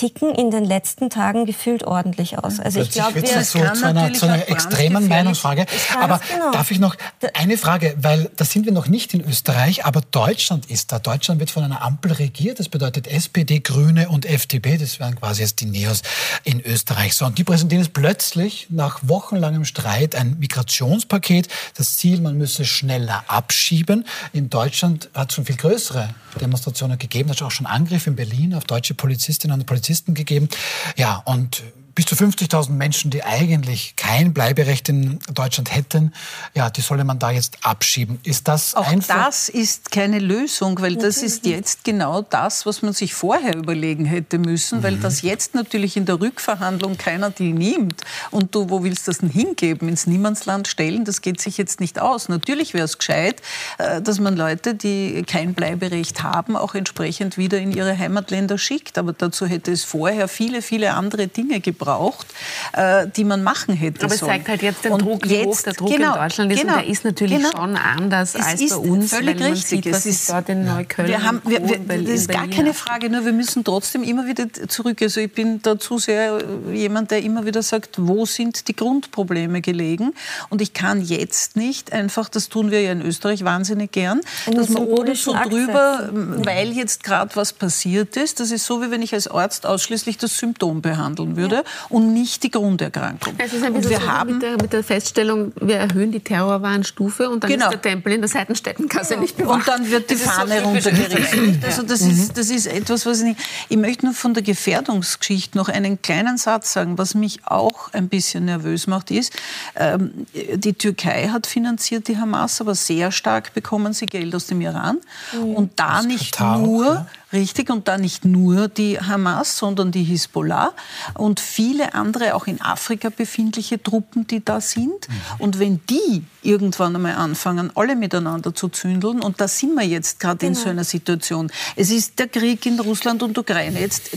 ticken in den letzten Tagen gefühlt ordentlich aus.
Also ich glaube, wir so zu einer, zu einer extremen Meinungsfrage. Aber genau. darf ich noch eine Frage, weil da sind wir noch nicht in Österreich, aber Deutschland ist da. Deutschland wird von einer Ampel regiert. Das bedeutet SPD, Grüne und FDP. Das wären quasi jetzt die Neos in Österreich. So, und die präsentieren jetzt plötzlich nach wochenlangem Streit ein Migrationspaket. Das Ziel, man müsse schneller abschieben. In Deutschland hat es schon viel größere Demonstrationen gegeben. Da hat auch schon Angriffe in Berlin auf deutsche Polizistinnen und Polizisten Polizisten gegeben. Ja, und bis zu 50.000 Menschen, die eigentlich kein Bleiberecht in Deutschland hätten, ja, die solle man da jetzt abschieben. Ist das
Auch
einfach?
das ist keine Lösung, weil das ist jetzt genau das, was man sich vorher überlegen hätte müssen, mhm. weil das jetzt natürlich in der Rückverhandlung keiner die nimmt. Und du, wo willst du das denn hingeben? Ins Niemandsland stellen? Das geht sich jetzt nicht aus. Natürlich wäre es gescheit, äh, dass man Leute, die kein Bleiberecht haben, auch entsprechend wieder in ihre Heimatländer schickt. Aber dazu hätte es vorher viele, viele andere Dinge gebraucht gebraucht, äh, die man machen hätte
Aber es zeigt halt jetzt den und Druck, wie hoch der Druck genau, in Deutschland ist. Genau, und der ist natürlich genau. schon anders es als bei uns,
völlig weil man richtig. sieht, was es ist dort in Neukölln wir haben, wir, wir, Das ist gar keine Frage, nur wir müssen trotzdem immer wieder zurück. Also ich bin dazu sehr äh, jemand, der immer wieder sagt, wo sind die Grundprobleme gelegen? Und ich kann jetzt nicht einfach, das tun wir ja in Österreich wahnsinnig gern, dass man ohne so drüber, weil jetzt gerade was passiert ist, das ist so, wie wenn ich als Arzt ausschließlich das Symptom behandeln würde. Ja und nicht die Grunderkrankung.
Es ist ein bisschen wir so haben mit der, mit der, Feststellung, wir erhöhen die Terrorwarnstufe und dann genau. ist der Tempel in der Seitenstättenkasse nicht bewacht.
Und dann wird die das Fahne so runtergerichtet. Also das, mhm. ist, das ist etwas, was ich nicht... Ich möchte nur von der Gefährdungsgeschichte noch einen kleinen Satz sagen. Was mich auch ein bisschen nervös macht, ist, ähm, die Türkei hat finanziert die Hamas, aber sehr stark bekommen sie Geld aus dem Iran. Mhm. Und da nicht Katar nur... Ja Richtig, und da nicht nur die Hamas, sondern die Hisbollah und viele andere auch in Afrika befindliche Truppen, die da sind. Mhm. Und wenn die irgendwann einmal anfangen, alle miteinander zu zündeln, und da sind wir jetzt gerade genau. in so einer Situation. Es ist der Krieg in Russland und Ukraine. Jetzt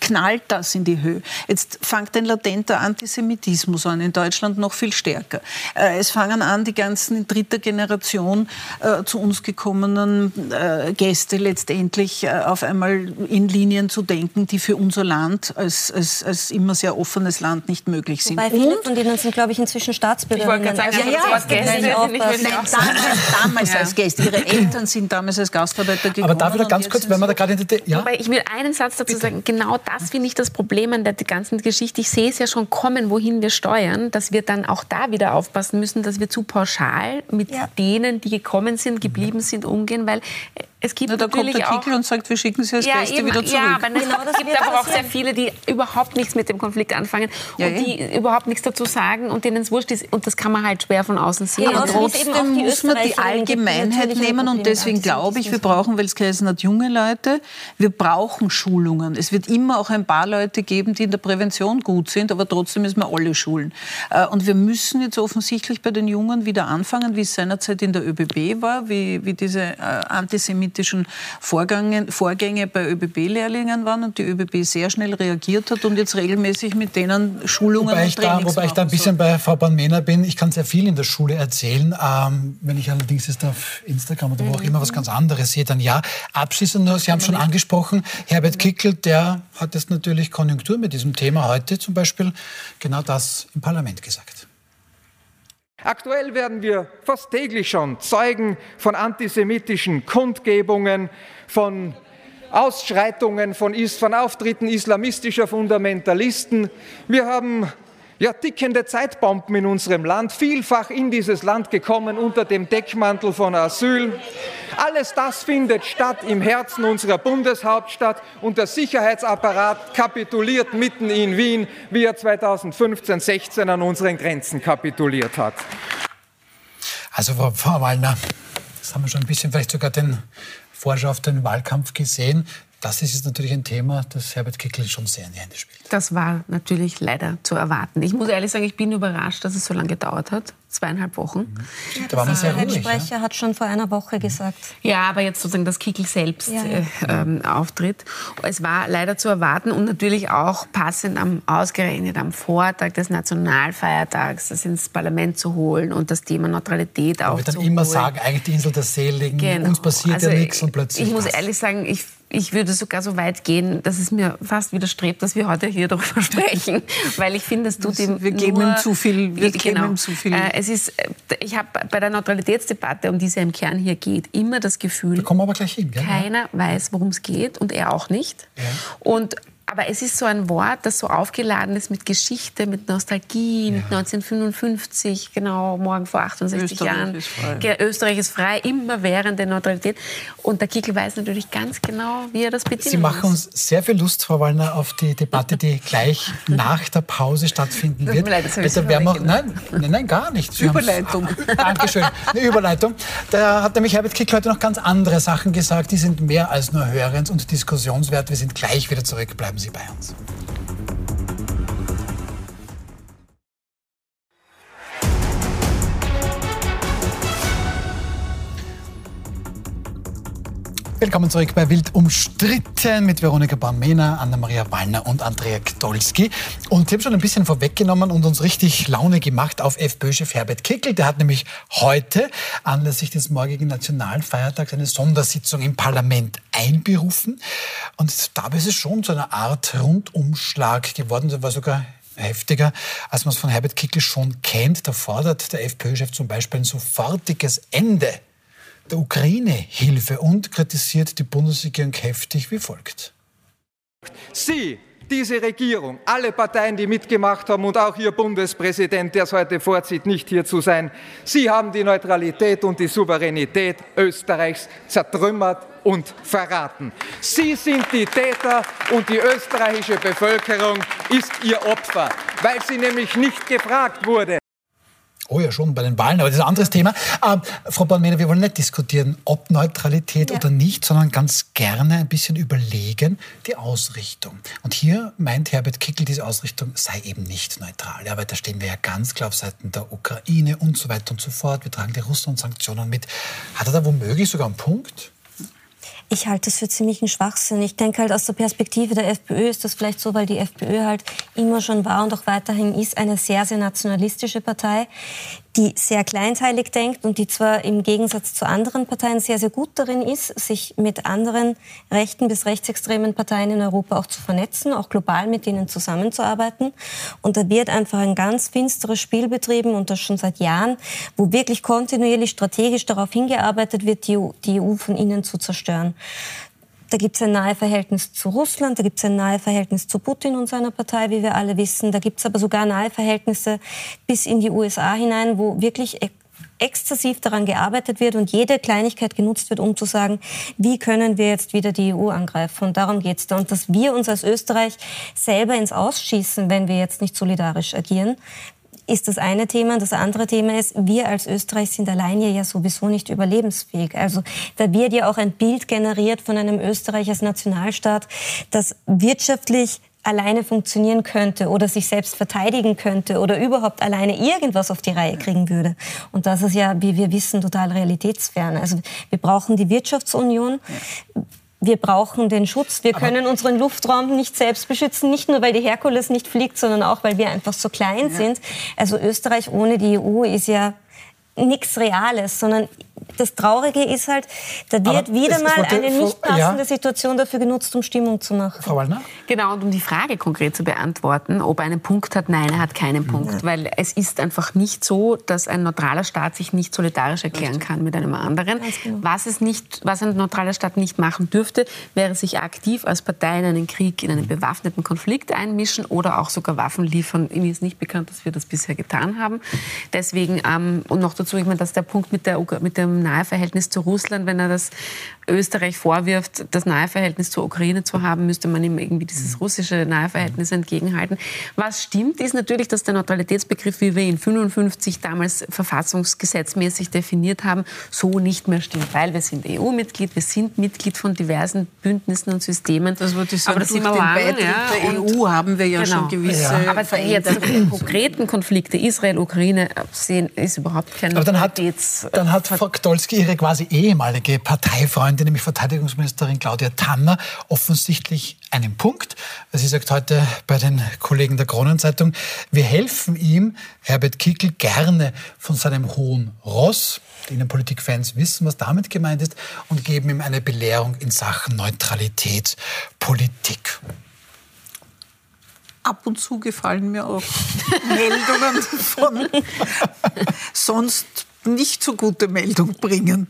knallt das in die Höhe. Jetzt fängt ein latenter Antisemitismus an, in Deutschland noch viel stärker. Äh, es fangen an, die ganzen in dritter Generation äh, zu uns gekommenen äh, Gäste letztendlich äh, auf einmal in Linien zu denken, die für unser Land als, als, als immer sehr offenes Land nicht möglich sind.
Wobei viele von denen sind, glaube ich, inzwischen Staatsbürger.
Ich wollte gerade sagen, ja, ja, als Gäste
damals, damals ja. als Gäste. Ihre Eltern sind damals als Gastarbeiter gekommen.
Aber darf ich da ganz kurz, wenn wir da gerade.
Ja? Wobei ich will einen Satz dazu Bitte. sagen. Genau das finde ich das Problem an der ganzen Geschichte. Ich sehe es ja schon kommen, wohin wir steuern, dass wir dann auch da wieder aufpassen müssen, dass wir zu pauschal mit ja. denen, die gekommen sind, geblieben sind, umgehen, weil es gibt
Na, da kommt der Kickel und sagt, wir schicken Sie als ja, Gäste eben, wieder zurück.
Ja, aber genau, es gibt aber auch sehr viele, die überhaupt nichts mit dem Konflikt anfangen ja, und die ja. überhaupt nichts dazu sagen und denen es wurscht ist. Und das kann man halt schwer von außen sehen.
Ja, und trotzdem muss man die Allgemeinheit nehmen und deswegen glaube ich, wir brauchen, weil es geheißen hat, junge Leute, wir brauchen Schulungen. Es wird immer auch ein paar Leute geben, die in der Prävention gut sind, aber trotzdem müssen wir alle schulen. Äh, und wir müssen jetzt offensichtlich bei den Jungen wieder anfangen, wie es seinerzeit in der ÖBB war, wie, wie diese äh, Antisemitismus politischen Vorgänge, Vorgänge bei ÖBB-Lehrlingen waren und die ÖBB sehr schnell reagiert hat und jetzt regelmäßig mit denen Schulungen
wobei und Trainings da, Wobei ich da ein bisschen bei Frau Born-Mehner bin, ich kann sehr viel in der Schule erzählen. Ähm, wenn ich allerdings jetzt auf Instagram oder wo auch immer was ganz anderes sehe, dann ja. Abschließend nur, Sie haben schon angesprochen, Herbert Kickel, der hat jetzt natürlich Konjunktur mit diesem Thema heute zum Beispiel genau das im Parlament gesagt.
Aktuell werden wir fast täglich schon Zeugen von antisemitischen Kundgebungen, von Ausschreitungen, von, von Auftritten islamistischer Fundamentalisten. Wir haben ja, tickende Zeitbomben in unserem Land, vielfach in dieses Land gekommen unter dem Deckmantel von Asyl. Alles das findet statt im Herzen unserer Bundeshauptstadt und der Sicherheitsapparat kapituliert mitten in Wien, wie er 2015-16 an unseren Grenzen kapituliert hat.
Also Frau Wallner, das haben wir schon ein bisschen vielleicht sogar den Vorschau auf den Wahlkampf gesehen. Das ist natürlich ein Thema, das Herbert Kickl schon sehr in die Hände spielt.
Das war natürlich leider zu erwarten. Ich muss ehrlich sagen, ich bin überrascht, dass es so lange gedauert hat. Zweieinhalb Wochen.
Mhm. Ja, da war man sehr ruhig. Der Sprecher ja? hat schon vor einer Woche gesagt.
Ja, aber jetzt sozusagen das Kickl selbst ja, äh, ähm, auftritt. Es war leider zu erwarten und natürlich auch passend am ausgerechnet am Vortag des Nationalfeiertags das ins Parlament zu holen und das Thema Neutralität aufzuholen.
Wir dann immer sagen, eigentlich die Insel der Seligen, genau. uns passiert also ja nichts und plötzlich.
Ich muss ehrlich sagen, ich ich würde sogar so weit gehen, dass es mir fast widerstrebt, dass wir heute hier darüber sprechen, weil ich finde, es tut ihm
wir geben
nur,
ihm zu viel.
Wir genau, ihm zu viel. Äh, es ist, äh, ich habe bei der Neutralitätsdebatte, um die es ja im Kern hier geht, immer das Gefühl,
wir kommen aber gleich hin,
keiner weiß, worum es geht und er auch nicht. Ja. Und aber es ist so ein Wort, das so aufgeladen ist mit Geschichte, mit Nostalgie, ja. mit 1955, genau, morgen vor 68
Österreich
Jahren.
Ist frei.
Österreich ist frei, immer während der Neutralität. Und der Kickel weiß natürlich ganz genau, wie er das bedienen
Sie machen uns sehr viel Lust, Frau Wallner, auf die Debatte, die gleich nach der Pause stattfinden wird.
Leid, das
wir auch, nein, nein, nein, gar nicht.
Überleitung.
Dankeschön. Eine Überleitung. Da hat nämlich Herbert Kickl heute noch ganz andere Sachen gesagt. Die sind mehr als nur hörens- und diskussionswert. Wir sind gleich wieder zurück. Bleiben Bleiben Sie Willkommen zurück bei Wild umstritten mit Veronika Baumena, Anna-Maria Wallner und Andrea Gdolski. Und Sie haben schon ein bisschen vorweggenommen und uns richtig Laune gemacht auf FPÖ-Chef Herbert Kickl. Der hat nämlich heute anlässlich des morgigen Nationalfeiertags eine Sondersitzung im Parlament einberufen. Und dabei ist es schon zu einer Art Rundumschlag geworden. Das war sogar heftiger, als man es von Herbert Kickl schon kennt. Da fordert der FPÖ-Chef zum Beispiel ein sofortiges Ende der Ukraine-Hilfe und kritisiert die Bundesregierung heftig wie folgt.
Sie, diese Regierung, alle Parteien, die mitgemacht haben und auch Ihr Bundespräsident, der es heute vorzieht, nicht hier zu sein, Sie haben die Neutralität und die Souveränität Österreichs zertrümmert und verraten. Sie sind die Täter und die österreichische Bevölkerung ist ihr Opfer, weil sie nämlich nicht gefragt wurde.
Oh ja, schon bei den Wahlen, aber das ist ein anderes Thema. Ähm, Frau Bornmena, wir wollen nicht diskutieren, ob Neutralität ja. oder nicht, sondern ganz gerne ein bisschen überlegen, die Ausrichtung. Und hier meint Herbert Kickl, diese Ausrichtung sei eben nicht neutral. Ja, weil da stehen wir ja ganz klar auf Seiten der Ukraine und so weiter und so fort. Wir tragen die Russland-Sanktionen mit. Hat er da womöglich sogar einen Punkt?
Ich halte es für ziemlichen Schwachsinn. Ich denke halt aus der Perspektive der FPÖ ist das vielleicht so, weil die FPÖ halt immer schon war und auch weiterhin ist eine sehr, sehr nationalistische Partei, die sehr kleinteilig denkt und die zwar im Gegensatz zu anderen Parteien sehr, sehr gut darin ist, sich mit anderen rechten bis rechtsextremen Parteien in Europa auch zu vernetzen, auch global mit ihnen zusammenzuarbeiten. Und da wird einfach ein ganz finsteres Spiel betrieben und das schon seit Jahren, wo wirklich kontinuierlich strategisch darauf hingearbeitet wird, die EU, EU von innen zu zerstören. Da gibt es ein nahe Verhältnis zu Russland, da gibt es ein nahe Verhältnis zu Putin und seiner Partei, wie wir alle wissen. Da gibt es aber sogar nahe Verhältnisse bis in die USA hinein, wo wirklich exzessiv daran gearbeitet wird und jede Kleinigkeit genutzt wird, um zu sagen, wie können wir jetzt wieder die EU angreifen. Und darum geht es da. Und dass wir uns als Österreich selber ins Ausschießen, wenn wir jetzt nicht solidarisch agieren, ist das eine Thema. Das andere Thema ist, wir als Österreich sind alleine ja sowieso nicht überlebensfähig. Also da wird ja auch ein Bild generiert von einem Österreich als Nationalstaat, das wirtschaftlich alleine funktionieren könnte oder sich selbst verteidigen könnte oder überhaupt alleine irgendwas auf die Reihe kriegen würde. Und das ist ja, wie wir wissen, total realitätsfern. Also wir brauchen die Wirtschaftsunion wir brauchen den Schutz. Wir können Aber unseren Luftraum nicht selbst beschützen, nicht nur weil die Herkules nicht fliegt, sondern auch weil wir einfach so klein ja. sind. Also Österreich ohne die EU ist ja nichts Reales, sondern das Traurige ist halt, da wird Aber wieder mal eine nicht passende ja. Situation dafür genutzt, um Stimmung zu machen.
Frau Wallner? Genau, und um die Frage konkret zu beantworten, ob er einen Punkt hat, nein, er hat keinen Punkt. Ja. Weil es ist einfach nicht so, dass ein neutraler Staat sich nicht solidarisch erklären kann mit einem anderen. Genau. Was, es nicht, was ein neutraler Staat nicht machen dürfte, wäre sich aktiv als Partei in einen Krieg, in einen bewaffneten Konflikt einmischen oder auch sogar Waffen liefern. Mir ist nicht bekannt, dass wir das bisher getan haben. Deswegen, ähm, und noch dazu, ich meine, dass der Punkt mit, der, mit dem Naheverhältnis zu Russland, wenn er das Österreich vorwirft, das Naheverhältnis zur Ukraine zu haben, müsste man ihm irgendwie dieses russische Naheverhältnis entgegenhalten. Was stimmt, ist natürlich, dass der Neutralitätsbegriff, wie wir ihn 55 damals verfassungsgesetzmäßig definiert haben, so nicht mehr stimmt, weil wir sind EU-Mitglied, wir sind Mitglied von diversen Bündnissen und Systemen.
Das würde ich sagen, Aber das durch den Beitritt ja, der EU haben wir ja genau. schon gewisse
ja. Aber jetzt die konkreten Konflikte Israel-Ukraine sehen, ist überhaupt kein
Aber dann hat, dann hat Frau Gdolski ihre quasi ehemalige Parteifreundin Freundin, nämlich Verteidigungsministerin Claudia Tanner, offensichtlich einen Punkt. Sie sagt heute bei den Kollegen der Kronenzeitung, wir helfen ihm, Herbert Kickel, gerne von seinem hohen Ross. Die Innenpolitik-Fans wissen, was damit gemeint ist, und geben ihm eine Belehrung in Sachen Neutralitätspolitik
ab und zu gefallen mir auch Meldungen von sonst nicht so gute Meldung bringen.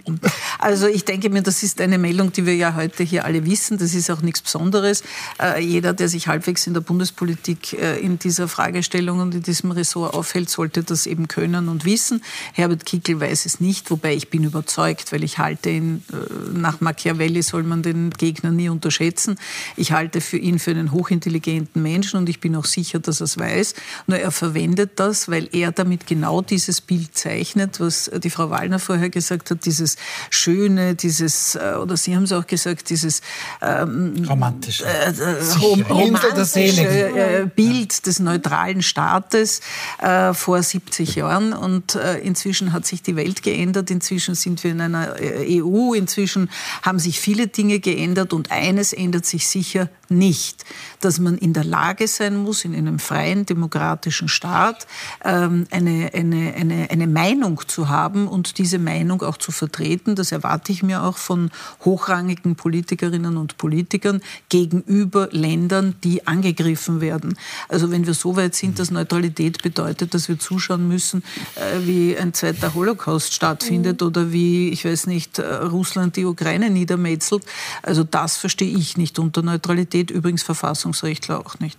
Also ich denke mir, das ist eine Meldung, die wir ja heute hier alle wissen. Das ist auch nichts Besonderes. Äh, jeder, der sich halbwegs in der Bundespolitik äh, in dieser Fragestellung und in diesem Ressort aufhält, sollte das eben können und wissen. Herbert Kickel weiß es nicht, wobei ich bin überzeugt, weil ich halte ihn, äh, nach Machiavelli soll man den Gegner nie unterschätzen. Ich halte für ihn für einen hochintelligenten Menschen und ich bin auch sicher, dass er es weiß. Nur er verwendet das, weil er damit genau dieses Bild zeichnet, was die Frau Wallner vorher gesagt hat, dieses Schöne, dieses, äh, oder Sie haben es auch gesagt, dieses
ähm, romantische, äh,
äh romantische äh, Bild des neutralen Staates äh, vor 70 Jahren. Und äh, inzwischen hat sich die Welt geändert, inzwischen sind wir in einer EU, inzwischen haben sich viele Dinge geändert. Und eines ändert sich sicher nicht, dass man in der Lage sein muss, in einem freien, demokratischen Staat ähm, eine, eine, eine, eine Meinung zu haben und diese Meinung auch zu vertreten. Das erwarte ich mir auch von hochrangigen Politikerinnen und Politikern gegenüber Ländern, die angegriffen werden. Also wenn wir so weit sind, dass Neutralität bedeutet, dass wir zuschauen müssen, äh, wie ein zweiter Holocaust stattfindet mhm. oder wie, ich weiß nicht, äh, Russland die Ukraine niedermetzelt, also das verstehe ich nicht unter Neutralität übrigens Verfassungsrechtler auch nicht.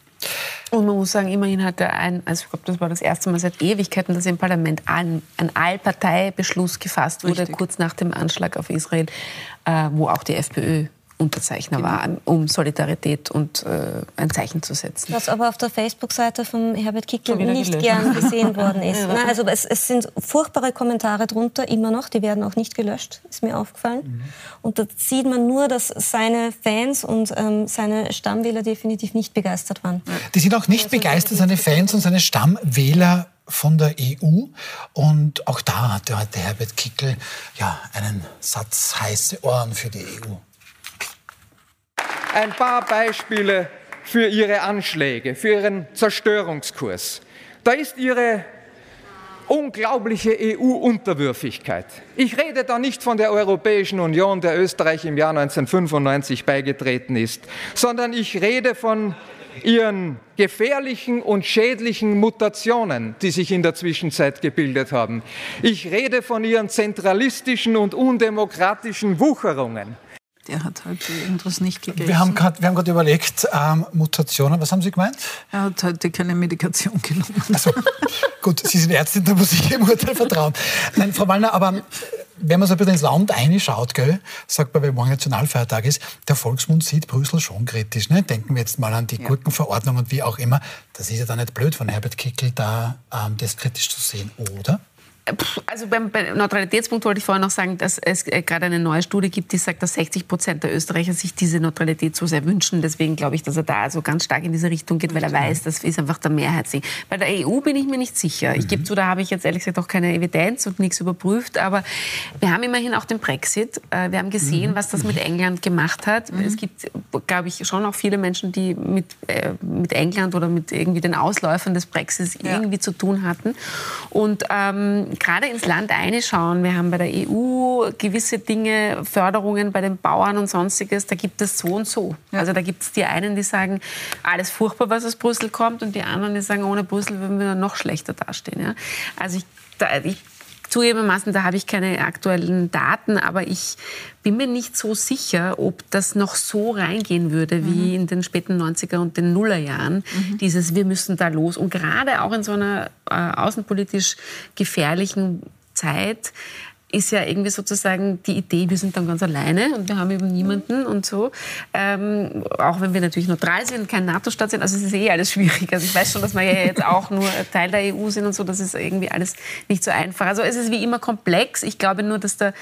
Und man muss sagen, immerhin hat er ein, also ich glaube, das war das erste Mal seit Ewigkeiten, dass im Parlament ein, ein Allparteibeschluss gefasst wurde, Richtig. kurz nach dem Anschlag auf Israel, äh, wo auch die FPÖ Unterzeichner genau. war, um Solidarität und äh, ein Zeichen zu setzen.
Was aber auf der Facebook-Seite von Herbert Kickl nicht gelöst. gern gesehen worden ist. ja, also es, es, sind furchtbare Kommentare drunter, immer noch, die werden auch nicht gelöscht, ist mir aufgefallen. Mhm. Und da sieht man nur, dass seine Fans und ähm, seine Stammwähler definitiv nicht begeistert waren.
Die sind auch nicht also, begeistert, seine Fans und seine Stammwähler von der EU. Und auch da hatte heute Herbert Kickl ja, einen Satz heiße Ohren für die EU
ein paar Beispiele für Ihre Anschläge, für Ihren Zerstörungskurs. Da ist Ihre unglaubliche EU-Unterwürfigkeit. Ich rede da nicht von der Europäischen Union, der Österreich im Jahr 1995 beigetreten ist, sondern ich rede von ihren gefährlichen und schädlichen Mutationen, die sich in der Zwischenzeit gebildet haben. Ich rede von ihren zentralistischen und undemokratischen Wucherungen
der hat halt irgendwas nicht gegessen.
Wir haben gerade überlegt, ähm, Mutationen, was haben Sie gemeint?
Er hat heute keine Medikation genommen.
Also, gut, Sie sind Ärztin, da muss ich Ihrem Urteil vertrauen. Nein, Frau Wallner, aber wenn man so ein bisschen ins Land reinschaut, gell, sagt man, weil morgen Nationalfeiertag ist, der Volksmund sieht Brüssel schon kritisch. Ne? Denken wir jetzt mal an die ja. Gurkenverordnung und wie auch immer. Das ist ja dann nicht blöd von Herbert Kickel, da ähm, das kritisch zu sehen, oder?
Also beim, beim, Neutralitätspunkt wollte ich vorher noch sagen, dass es äh, gerade eine neue Studie gibt, die sagt, dass 60 Prozent der Österreicher sich diese Neutralität so sehr wünschen. Deswegen glaube ich, dass er da so ganz stark in diese Richtung geht, weil er weiß, das ist einfach der Mehrheitsding. Bei der EU bin ich mir nicht sicher. Ich gebe mhm. zu, da habe ich jetzt ehrlich gesagt auch keine Evidenz und nichts überprüft. Aber wir haben immerhin auch den Brexit. Äh, wir haben gesehen, mhm. was das mit England gemacht hat. Mhm. Es gibt, glaube ich, schon auch viele Menschen, die mit, äh, mit England oder mit irgendwie den Ausläufern des Brexits ja. irgendwie zu tun hatten. Und ähm, gerade ins Land eine schauen, wir haben bei der EU gewisse Dinge, Förderungen bei den Bauern und sonstiges, da gibt es so und so. Ja. Also da gibt es die einen, die sagen, alles furchtbar, was aus Brüssel kommt und die anderen, die sagen, ohne Brüssel würden wir noch schlechter dastehen. Ja? Also ich, da, ich Zugegebenermaßen, da habe ich keine aktuellen Daten, aber ich bin mir nicht so sicher, ob das noch so reingehen würde wie mhm. in den späten 90er und den Nullerjahren. Mhm. Dieses, wir müssen da los. Und gerade auch in so einer äh, außenpolitisch gefährlichen Zeit ist ja irgendwie sozusagen die Idee, wir sind dann ganz alleine und wir haben eben niemanden und so. Ähm, auch wenn wir natürlich neutral sind, kein NATO-Staat sind, also es ist eh alles schwierig. Also ich weiß schon, dass wir ja jetzt auch nur Teil der EU sind und so, das ist irgendwie alles nicht so einfach. Also es ist wie immer komplex. Ich glaube nur, dass da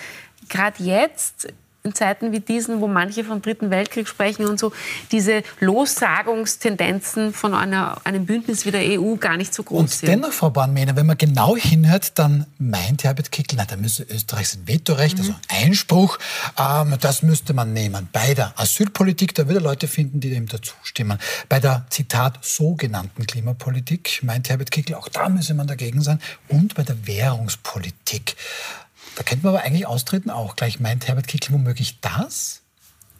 gerade jetzt in Zeiten wie diesen, wo manche vom Dritten Weltkrieg sprechen und so, diese Lossagungstendenzen von einer, einem Bündnis wie der EU gar nicht so groß
und
sind.
Dennoch, Frau Bornmehner, wenn man genau hinhört, dann meint Herbert Kickl, na, da müsse Österreich sein Vetorecht, also mhm. also Einspruch, ähm, das müsste man nehmen. Bei der Asylpolitik, da würde Leute finden, die dem dazu stimmen. Bei der, Zitat, sogenannten Klimapolitik, meint Herbert Kickl, auch da müsse man dagegen sein. Und bei der Währungspolitik. Da könnte man aber eigentlich austreten auch. Gleich meint Herbert Kickl womöglich das?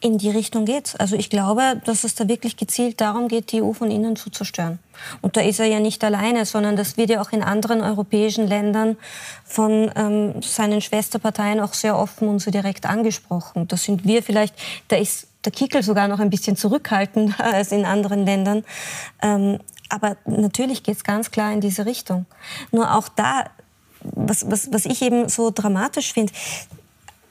In die Richtung geht's. Also ich glaube, dass es da wirklich gezielt darum geht, die EU von innen zu zerstören. Und da ist er ja nicht alleine, sondern das wird ja auch in anderen europäischen Ländern von ähm, seinen Schwesterparteien auch sehr offen und so direkt angesprochen. Da sind wir vielleicht, da ist der Kickel sogar noch ein bisschen zurückhaltender als in anderen Ländern. Ähm, aber natürlich geht's ganz klar in diese Richtung. Nur auch da was, was, was ich eben so dramatisch finde,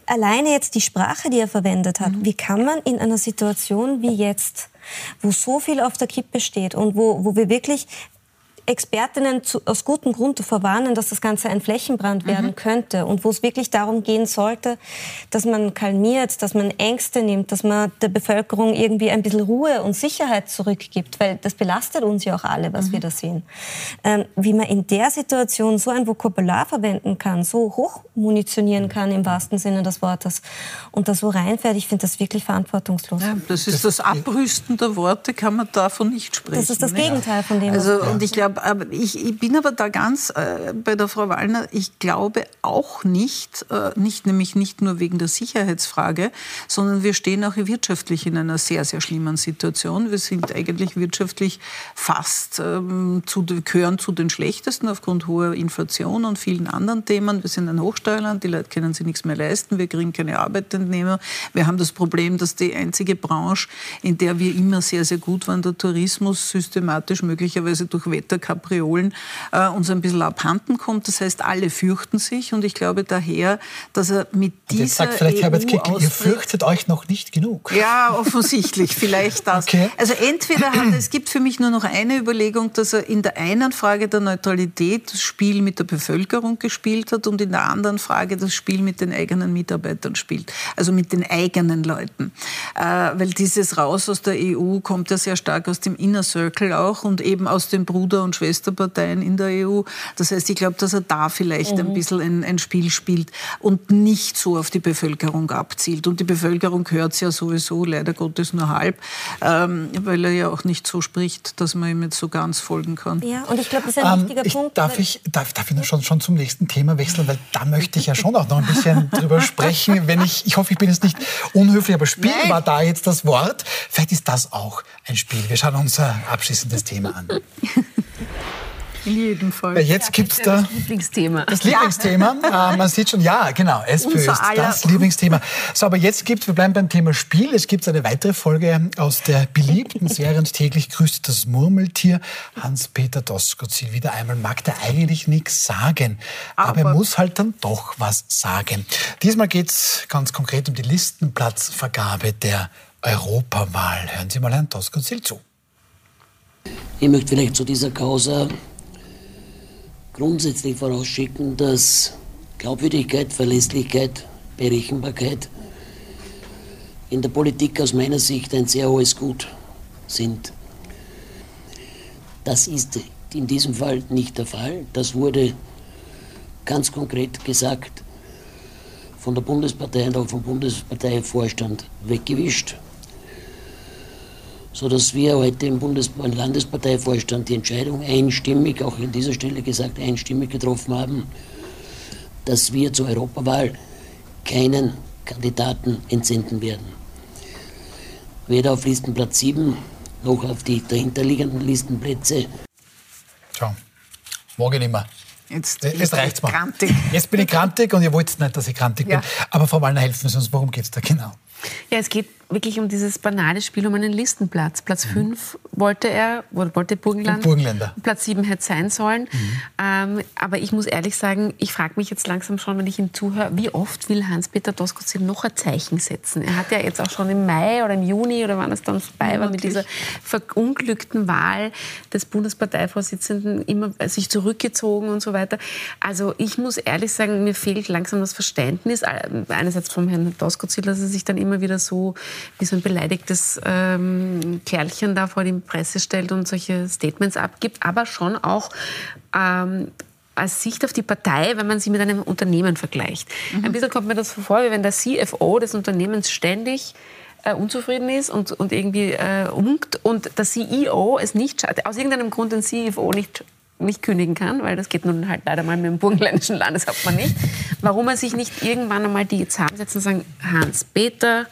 alleine jetzt die Sprache, die er verwendet hat, mhm. wie kann man in einer Situation wie jetzt, wo so viel auf der Kippe steht und wo, wo wir wirklich Expertinnen zu, aus gutem Grund davor warnen, dass das Ganze ein Flächenbrand mhm. werden könnte und wo es wirklich darum gehen sollte, dass man kalmiert, dass man Ängste nimmt, dass man der Bevölkerung irgendwie ein bisschen Ruhe und Sicherheit zurückgibt, weil das belastet uns ja auch alle, was mhm. wir da sehen. Ähm, wie man in der Situation so ein Vokabular verwenden kann, so hoch munitionieren kann im wahrsten Sinne des Wortes und da so reinfährt, ich finde das wirklich verantwortungslos.
Ja, das ist das Abrüsten der Worte, kann man davon nicht sprechen.
Das ist das Gegenteil von dem.
Also, und ich glaube, ich, ich, bin aber da ganz äh, bei der Frau Wallner. Ich glaube auch nicht, äh, nicht nämlich nicht nur wegen der Sicherheitsfrage, sondern wir stehen auch wirtschaftlich in einer sehr, sehr schlimmen Situation. Wir sind eigentlich wirtschaftlich fast ähm, zu, gehören zu den schlechtesten aufgrund hoher Inflation und vielen anderen Themen. Wir sind ein Hochsteuerland, die Leute können sich nichts mehr leisten, wir kriegen keine Arbeitnehmer. Wir haben das Problem, dass die einzige Branche, in der wir immer sehr, sehr gut waren, der Tourismus, systematisch möglicherweise durch Wetter Kapriolen äh, uns ein bisschen abhanden kommt. Das heißt, alle fürchten sich und ich glaube daher, dass er mit dieser jetzt sagt
vielleicht EU Herbert Kickl, ihr fürchtet euch noch nicht genug.
Ja, offensichtlich, vielleicht das. Okay. Also entweder hat es gibt für mich nur noch eine Überlegung, dass er in der einen Frage der Neutralität das Spiel mit der Bevölkerung gespielt hat und in der anderen Frage das Spiel mit den eigenen Mitarbeitern spielt, also mit den eigenen Leuten. Äh, weil dieses Raus aus der EU kommt ja sehr stark aus dem Inner Circle auch und eben aus dem Bruder- und Schwesterparteien in der EU. Das heißt, ich glaube, dass er da vielleicht mhm. ein bisschen ein, ein, Spiel spielt und nicht so auf die Bevölkerung abzielt. Und die Bevölkerung hört es ja sowieso leider Gottes nur halb, ähm, weil er ja auch nicht so spricht, dass man ihm jetzt so ganz folgen kann.
Ja, und ich glaube, das ist ein ähm, wichtiger
ich,
Punkt.
Darf ich, darf, darf ich schon, schon zum nächsten Thema wechseln, weil da möchte ich ja schon auch noch ein bisschen drüber sprechen. Wenn ich, ich hoffe, ich bin jetzt nicht unhöflich, aber Spiel Nein. war da jetzt das Wort. Vielleicht ist das auch ein Spiel. Wir schauen unser abschließendes Thema an.
In jedem Fall.
Jetzt gibt es da
das Lieblingsthema.
Das Lieblingsthema. Ja. Äh, man sieht schon, ja, genau, SPÖ ist das Lieblingsthema. So, aber jetzt gibt wir bleiben beim Thema Spiel. Es gibt eine weitere Folge aus der beliebten Serie und täglich grüßt das Murmeltier. Hans-Peter Doskozil wieder einmal mag der eigentlich nichts sagen. Aber, aber er muss halt dann doch was sagen. Diesmal geht es ganz konkret um die Listenplatzvergabe der Europawahl. Hören Sie mal Herrn Doskozil zu.
Ich möchte vielleicht zu dieser Causa grundsätzlich vorausschicken, dass Glaubwürdigkeit, Verlässlichkeit, Berechenbarkeit in der Politik aus meiner Sicht ein sehr hohes Gut sind. Das ist in diesem Fall nicht der Fall. Das wurde ganz konkret gesagt von der Bundespartei und auch vom Bundesparteivorstand weggewischt sodass wir heute im Bundes- und Landesparteivorstand die Entscheidung einstimmig, auch an dieser Stelle gesagt, einstimmig getroffen haben, dass wir zur Europawahl keinen Kandidaten entsenden werden. Weder auf Listenplatz 7 noch auf die dahinterliegenden Listenplätze.
Schau, mag ich nicht mehr.
Jetzt,
Jetzt reicht's mir.
Grantig.
Jetzt bin ich grantig und ihr wollt nicht, dass ich grantig
Ja.
bin. Aber Frau Wallner, helfen Sie uns, worum geht es da genau?
Ja, es geht wirklich um dieses banale Spiel um einen Listenplatz. Platz 5 wollte er, wollte Burgenland.
Burgenländer.
Platz 7 hätte sein sollen. Ähm, aber ich muss ehrlich sagen, ich frage mich jetzt langsam schon, wenn ich ihm zuhöre, wie oft will Hans-Peter Doskozil noch ein Zeichen setzen? Er hat ja jetzt auch schon im Mai oder im Juni oder wann es dann vorbei war mit dieser verunglückten Wahl des Bundesparteivorsitzenden immer sich zurückgezogen und so weiter. Also ich muss ehrlich sagen, mir fehlt langsam das Verständnis, äh, einerseits vom Herrn Doskozil, dass er sich dann immer wieder so wie so ein beleidigtes ähm, Kerlchen da vor die Presse stellt und solche Statements abgibt, aber schon auch ähm, als Sicht auf die Partei, wenn man sie mit einem Unternehmen vergleicht. Ein bisschen kommt mir das vor, wie wenn der CFO des Unternehmens ständig äh, unzufrieden ist und, und irgendwie äh, unkt und der CEO es nicht schafft, aus irgendeinem Grund den CFO nicht nicht kündigen kann, weil das geht nun halt leider mal mit dem burgenländischen Landeshauptmann nicht, warum er sich nicht irgendwann einmal die zusammensetzen und sagen, Hans-Peter,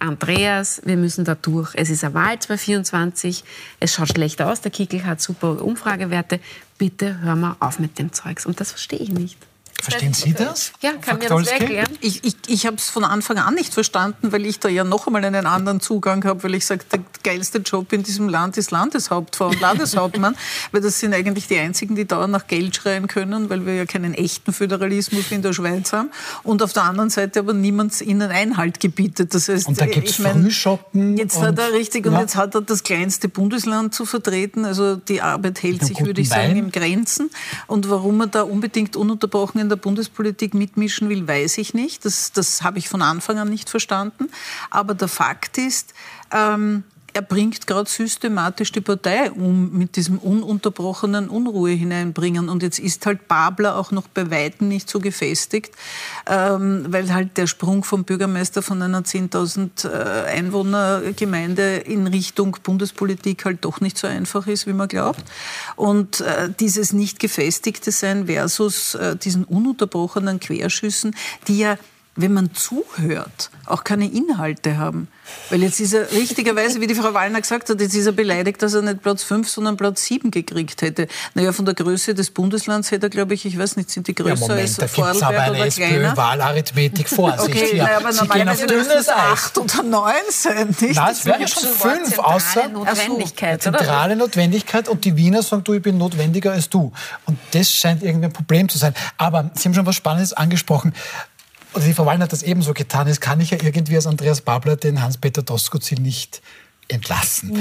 Andreas, wir müssen da durch. Es ist eine Wahl 2024, es schaut schlecht aus, der Kickel hat super Umfragewerte. Bitte hör mal auf mit dem Zeugs. Und das verstehe ich nicht.
Verstehen Sie das?
Ja, kann mir das erklären?
Ich, ich, ich habe es von Anfang an nicht verstanden, weil ich da ja noch einmal einen anderen Zugang habe, weil ich sage, der geilste Job in diesem Land ist Landeshauptfrau und Landeshauptmann, weil das sind eigentlich die einzigen, die dauernd nach Geld schreien können, weil wir ja keinen echten Föderalismus wie in der Schweiz haben und auf der anderen Seite aber niemand ihnen Einhalt gebietet. Das heißt,
Und da gibt's
ich mein,
Frühshoppen
Jetzt
und-
hat er richtig und
ja.
jetzt hat er das kleinste Bundesland zu vertreten. Also die Arbeit hält sich, würde ich sagen,
Wein.
im Grenzen. Und warum er da unbedingt ununterbrochen in der Bundespolitik mitmischen will, weiß ich nicht. Das, das habe ich von Anfang an nicht verstanden. Aber der Fakt ist, ähm, er bringt gerade systematisch die Partei um mit diesem ununterbrochenen Unruhe hineinbringen. Und jetzt ist halt Babler auch noch bei Weitem nicht so gefestigt, ähm, weil halt der Sprung vom Bürgermeister von einer 10.000 äh, Einwohnergemeinde in Richtung Bundespolitik halt doch nicht so einfach ist, wie man glaubt. Und äh, dieses nicht gefestigte Sein versus äh, diesen ununterbrochenen Querschüssen, die ja wenn man zuhört, auch keine Inhalte haben. Weil jetzt ist er richtigerweise, wie die Frau Wallner gesagt hat, jetzt ist er beleidigt, dass er nicht Platz 5, sondern Platz 7 gekriegt hätte. Naja, von der Größe des Bundeslands hätte er, glaube ich, ich weiß nicht, sind die
Ja,
größer
Moment,
als
da es aber
Vorarlberg
eine
oder kleiner?
SPÖ-Wahlarithmetik. Vorsicht
Okay,
hier.
naja, aber normalerweise
dünnes
es
Eis.
acht oder neun sein, nicht?
Nein, es wären ja schon fünf, außer
Notwendigkeit, oder?
zentrale Notwendigkeit und die Wiener sagen, du, ich bin notwendiger als du. Und das scheint irgendwie ein Problem zu sein. Aber Sie haben schon was Spannendes angesprochen. Oder die Frau hat das ebenso getan. Jetzt kann ich ja irgendwie als Andreas Babler den Hans-Peter Doskozil nicht entlassen.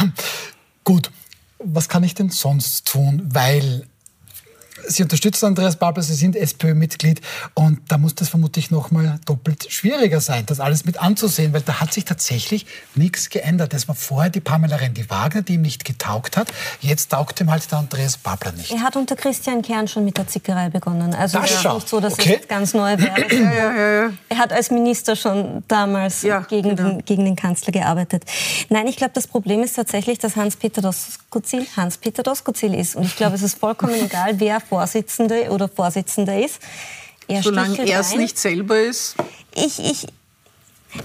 Ähm, gut, was kann ich denn sonst tun? Weil Sie unterstützen Andreas Babler, Sie sind SPÖ-Mitglied und da muss das vermutlich noch mal doppelt schwieriger sein, das alles mit anzusehen, weil da hat sich tatsächlich nichts geändert. Das war vorher die Pamela Rendi-Wagner, die ihm nicht getaugt hat. Jetzt taugt ihm halt der Andreas Babler nicht.
Er hat unter Christian Kern schon mit der Zickerei begonnen. Also
Das schau.
nicht so, dass
Okay.
es jetzt ganz neu wäre. Er hat als Minister schon damals
Ja,
gegen,
genau.
den, gegen den Kanzler gearbeitet. Nein, ich glaube, das Problem ist tatsächlich, dass Hans-Peter Doskozil Hans-Peter Doskozil ist. Und ich glaube, es ist vollkommen egal, wer Vorsitzende oder Vorsitzender ist. Er
Solange er es nicht selber ist.
Ich, ich,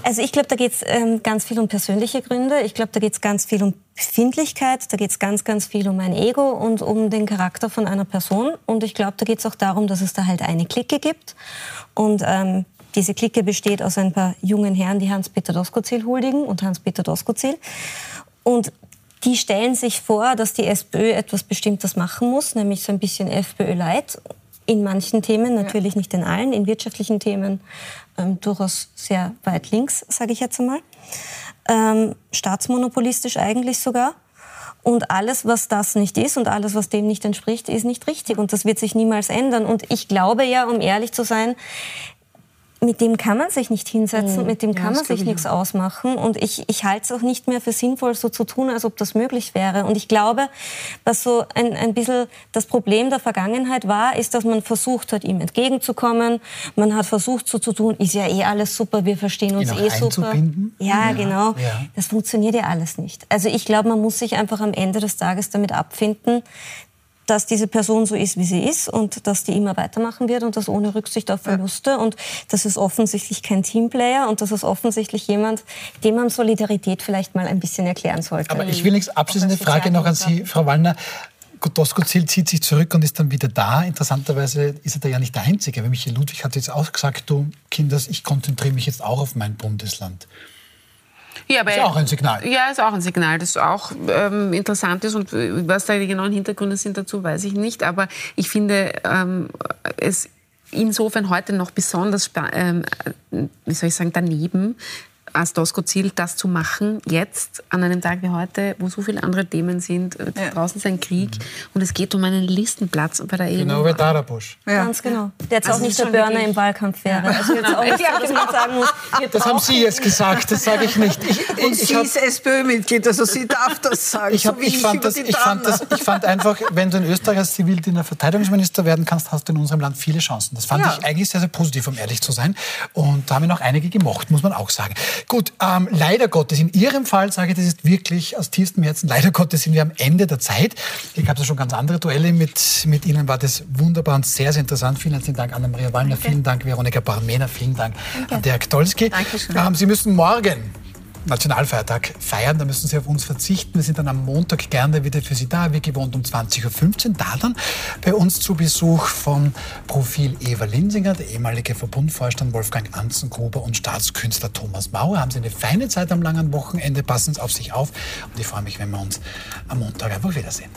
also ich glaube, da geht es ähm, ganz viel um persönliche Gründe. Ich glaube, da geht es ganz viel um Befindlichkeit. Da geht es ganz, ganz viel um ein Ego und um den Charakter von einer Person. Und ich glaube, da geht es auch darum, dass es da halt eine Clique gibt. Und ähm, diese Clique besteht aus ein paar jungen Herren, die Hans-Peter Doskozil huldigen und Hans-Peter Doskozil. Und die stellen sich vor, dass die SPÖ etwas Bestimmtes machen muss, nämlich so ein bisschen FPÖ-Light. In manchen Themen, natürlich nicht in allen, in wirtschaftlichen Themen ähm, durchaus sehr weit links, sage ich jetzt einmal. Ähm, staatsmonopolistisch eigentlich sogar. Und alles, was das nicht ist und alles, was dem nicht entspricht, ist nicht richtig. Und das wird sich niemals ändern. Und ich glaube ja, um ehrlich zu sein, mit dem kann man sich nicht hinsetzen, mit dem kann man
das glaub
sich
ich
nichts ausmachen. Und ich, ich halte es auch nicht mehr für sinnvoll, so zu tun, als ob das möglich wäre. Und ich glaube, was so ein, ein bisschen das Problem der Vergangenheit war, ist, dass man versucht hat, ihm entgegenzukommen. Man hat versucht, so zu tun, ist ja eh alles super, wir verstehen uns eh super.
einzubinden?
Ja, genau.
ja.
Das funktioniert ja alles nicht. Also ich glaube, man muss sich einfach am Ende des Tages damit abfinden, dass diese Person so ist, wie sie ist und dass die immer weitermachen wird und das ohne Rücksicht auf Verluste. Ja. Und das ist offensichtlich kein Teamplayer und das ist offensichtlich jemand, dem man Solidarität vielleicht mal ein bisschen erklären sollte.
Aber ich will nichts abschließende Frage noch an Sie, Frau Wallner. Doskozil zieht sich zurück und ist dann wieder da. Interessanterweise ist er da ja nicht der Einzige. Weil Michael Ludwig hat jetzt auch gesagt, du Kinders, ich konzentriere mich jetzt auch auf mein Bundesland.
Ja, aber
ist auch ein Signal.
Ja, ist auch ein Signal, das auch ähm, interessant ist. Und was da die genauen Hintergründe sind dazu, weiß ich nicht. Aber ich finde ähm, es insofern heute noch besonders, ähm, wie soll ich sagen, daneben, als Dosko-Ziel, das zu machen, jetzt an einem Tag wie heute, wo so viele andere Themen sind. Äh, ja. Draußen ist ein Krieg mhm. und es geht um einen Listenplatz bei der EU.
Genau wie Darabusch.
Ja. Ganz genau. Der jetzt also auch nicht der Burner im Wahlkampf wäre. Also jetzt auch nicht sagen muss,
das haben Sie jetzt gesagt, das sage ich nicht. Ich,
ich, und sie ist SPÖ-Mitglied, also sie darf das sagen.
Ich, hab, so ich, fand das, ich, fand das, ich fand einfach, wenn du in Österreich als Zivildiener Verteidigungsminister werden kannst, hast du in unserem Land viele Chancen. Das fand ja. ich eigentlich sehr, sehr positiv, um ehrlich zu sein. Und da haben wir noch einige gemocht, muss man auch sagen. Gut, ähm, leider Gottes, in Ihrem Fall sage ich, das ist wirklich aus tiefstem Herzen, leider Gottes sind wir am Ende der Zeit. Ich habe ja schon ganz andere Duelle mit, mit Ihnen, war das wunderbar und sehr, sehr interessant. Vielen herzlichen Dank, Anna-Maria Wallner, vielen Dank, Veronika Barmena, vielen Dank Danke. an Dirk Dolski. Dankeschön. Ähm, Sie müssen morgen Nationalfeiertag feiern, da müssen Sie auf uns verzichten. Wir sind dann am Montag gerne wieder für Sie da, wie gewohnt um 20.15 Uhr. Da dann bei uns zu Besuch vom Profil Eva Linsinger, der ehemalige Verbundvorstand Wolfgang Anzengruber und Staatskünstler Thomas Mauer. Haben Sie eine feine Zeit am langen Wochenende, passen Sie auf sich auf und ich freue mich, wenn wir uns am Montag einfach wiedersehen.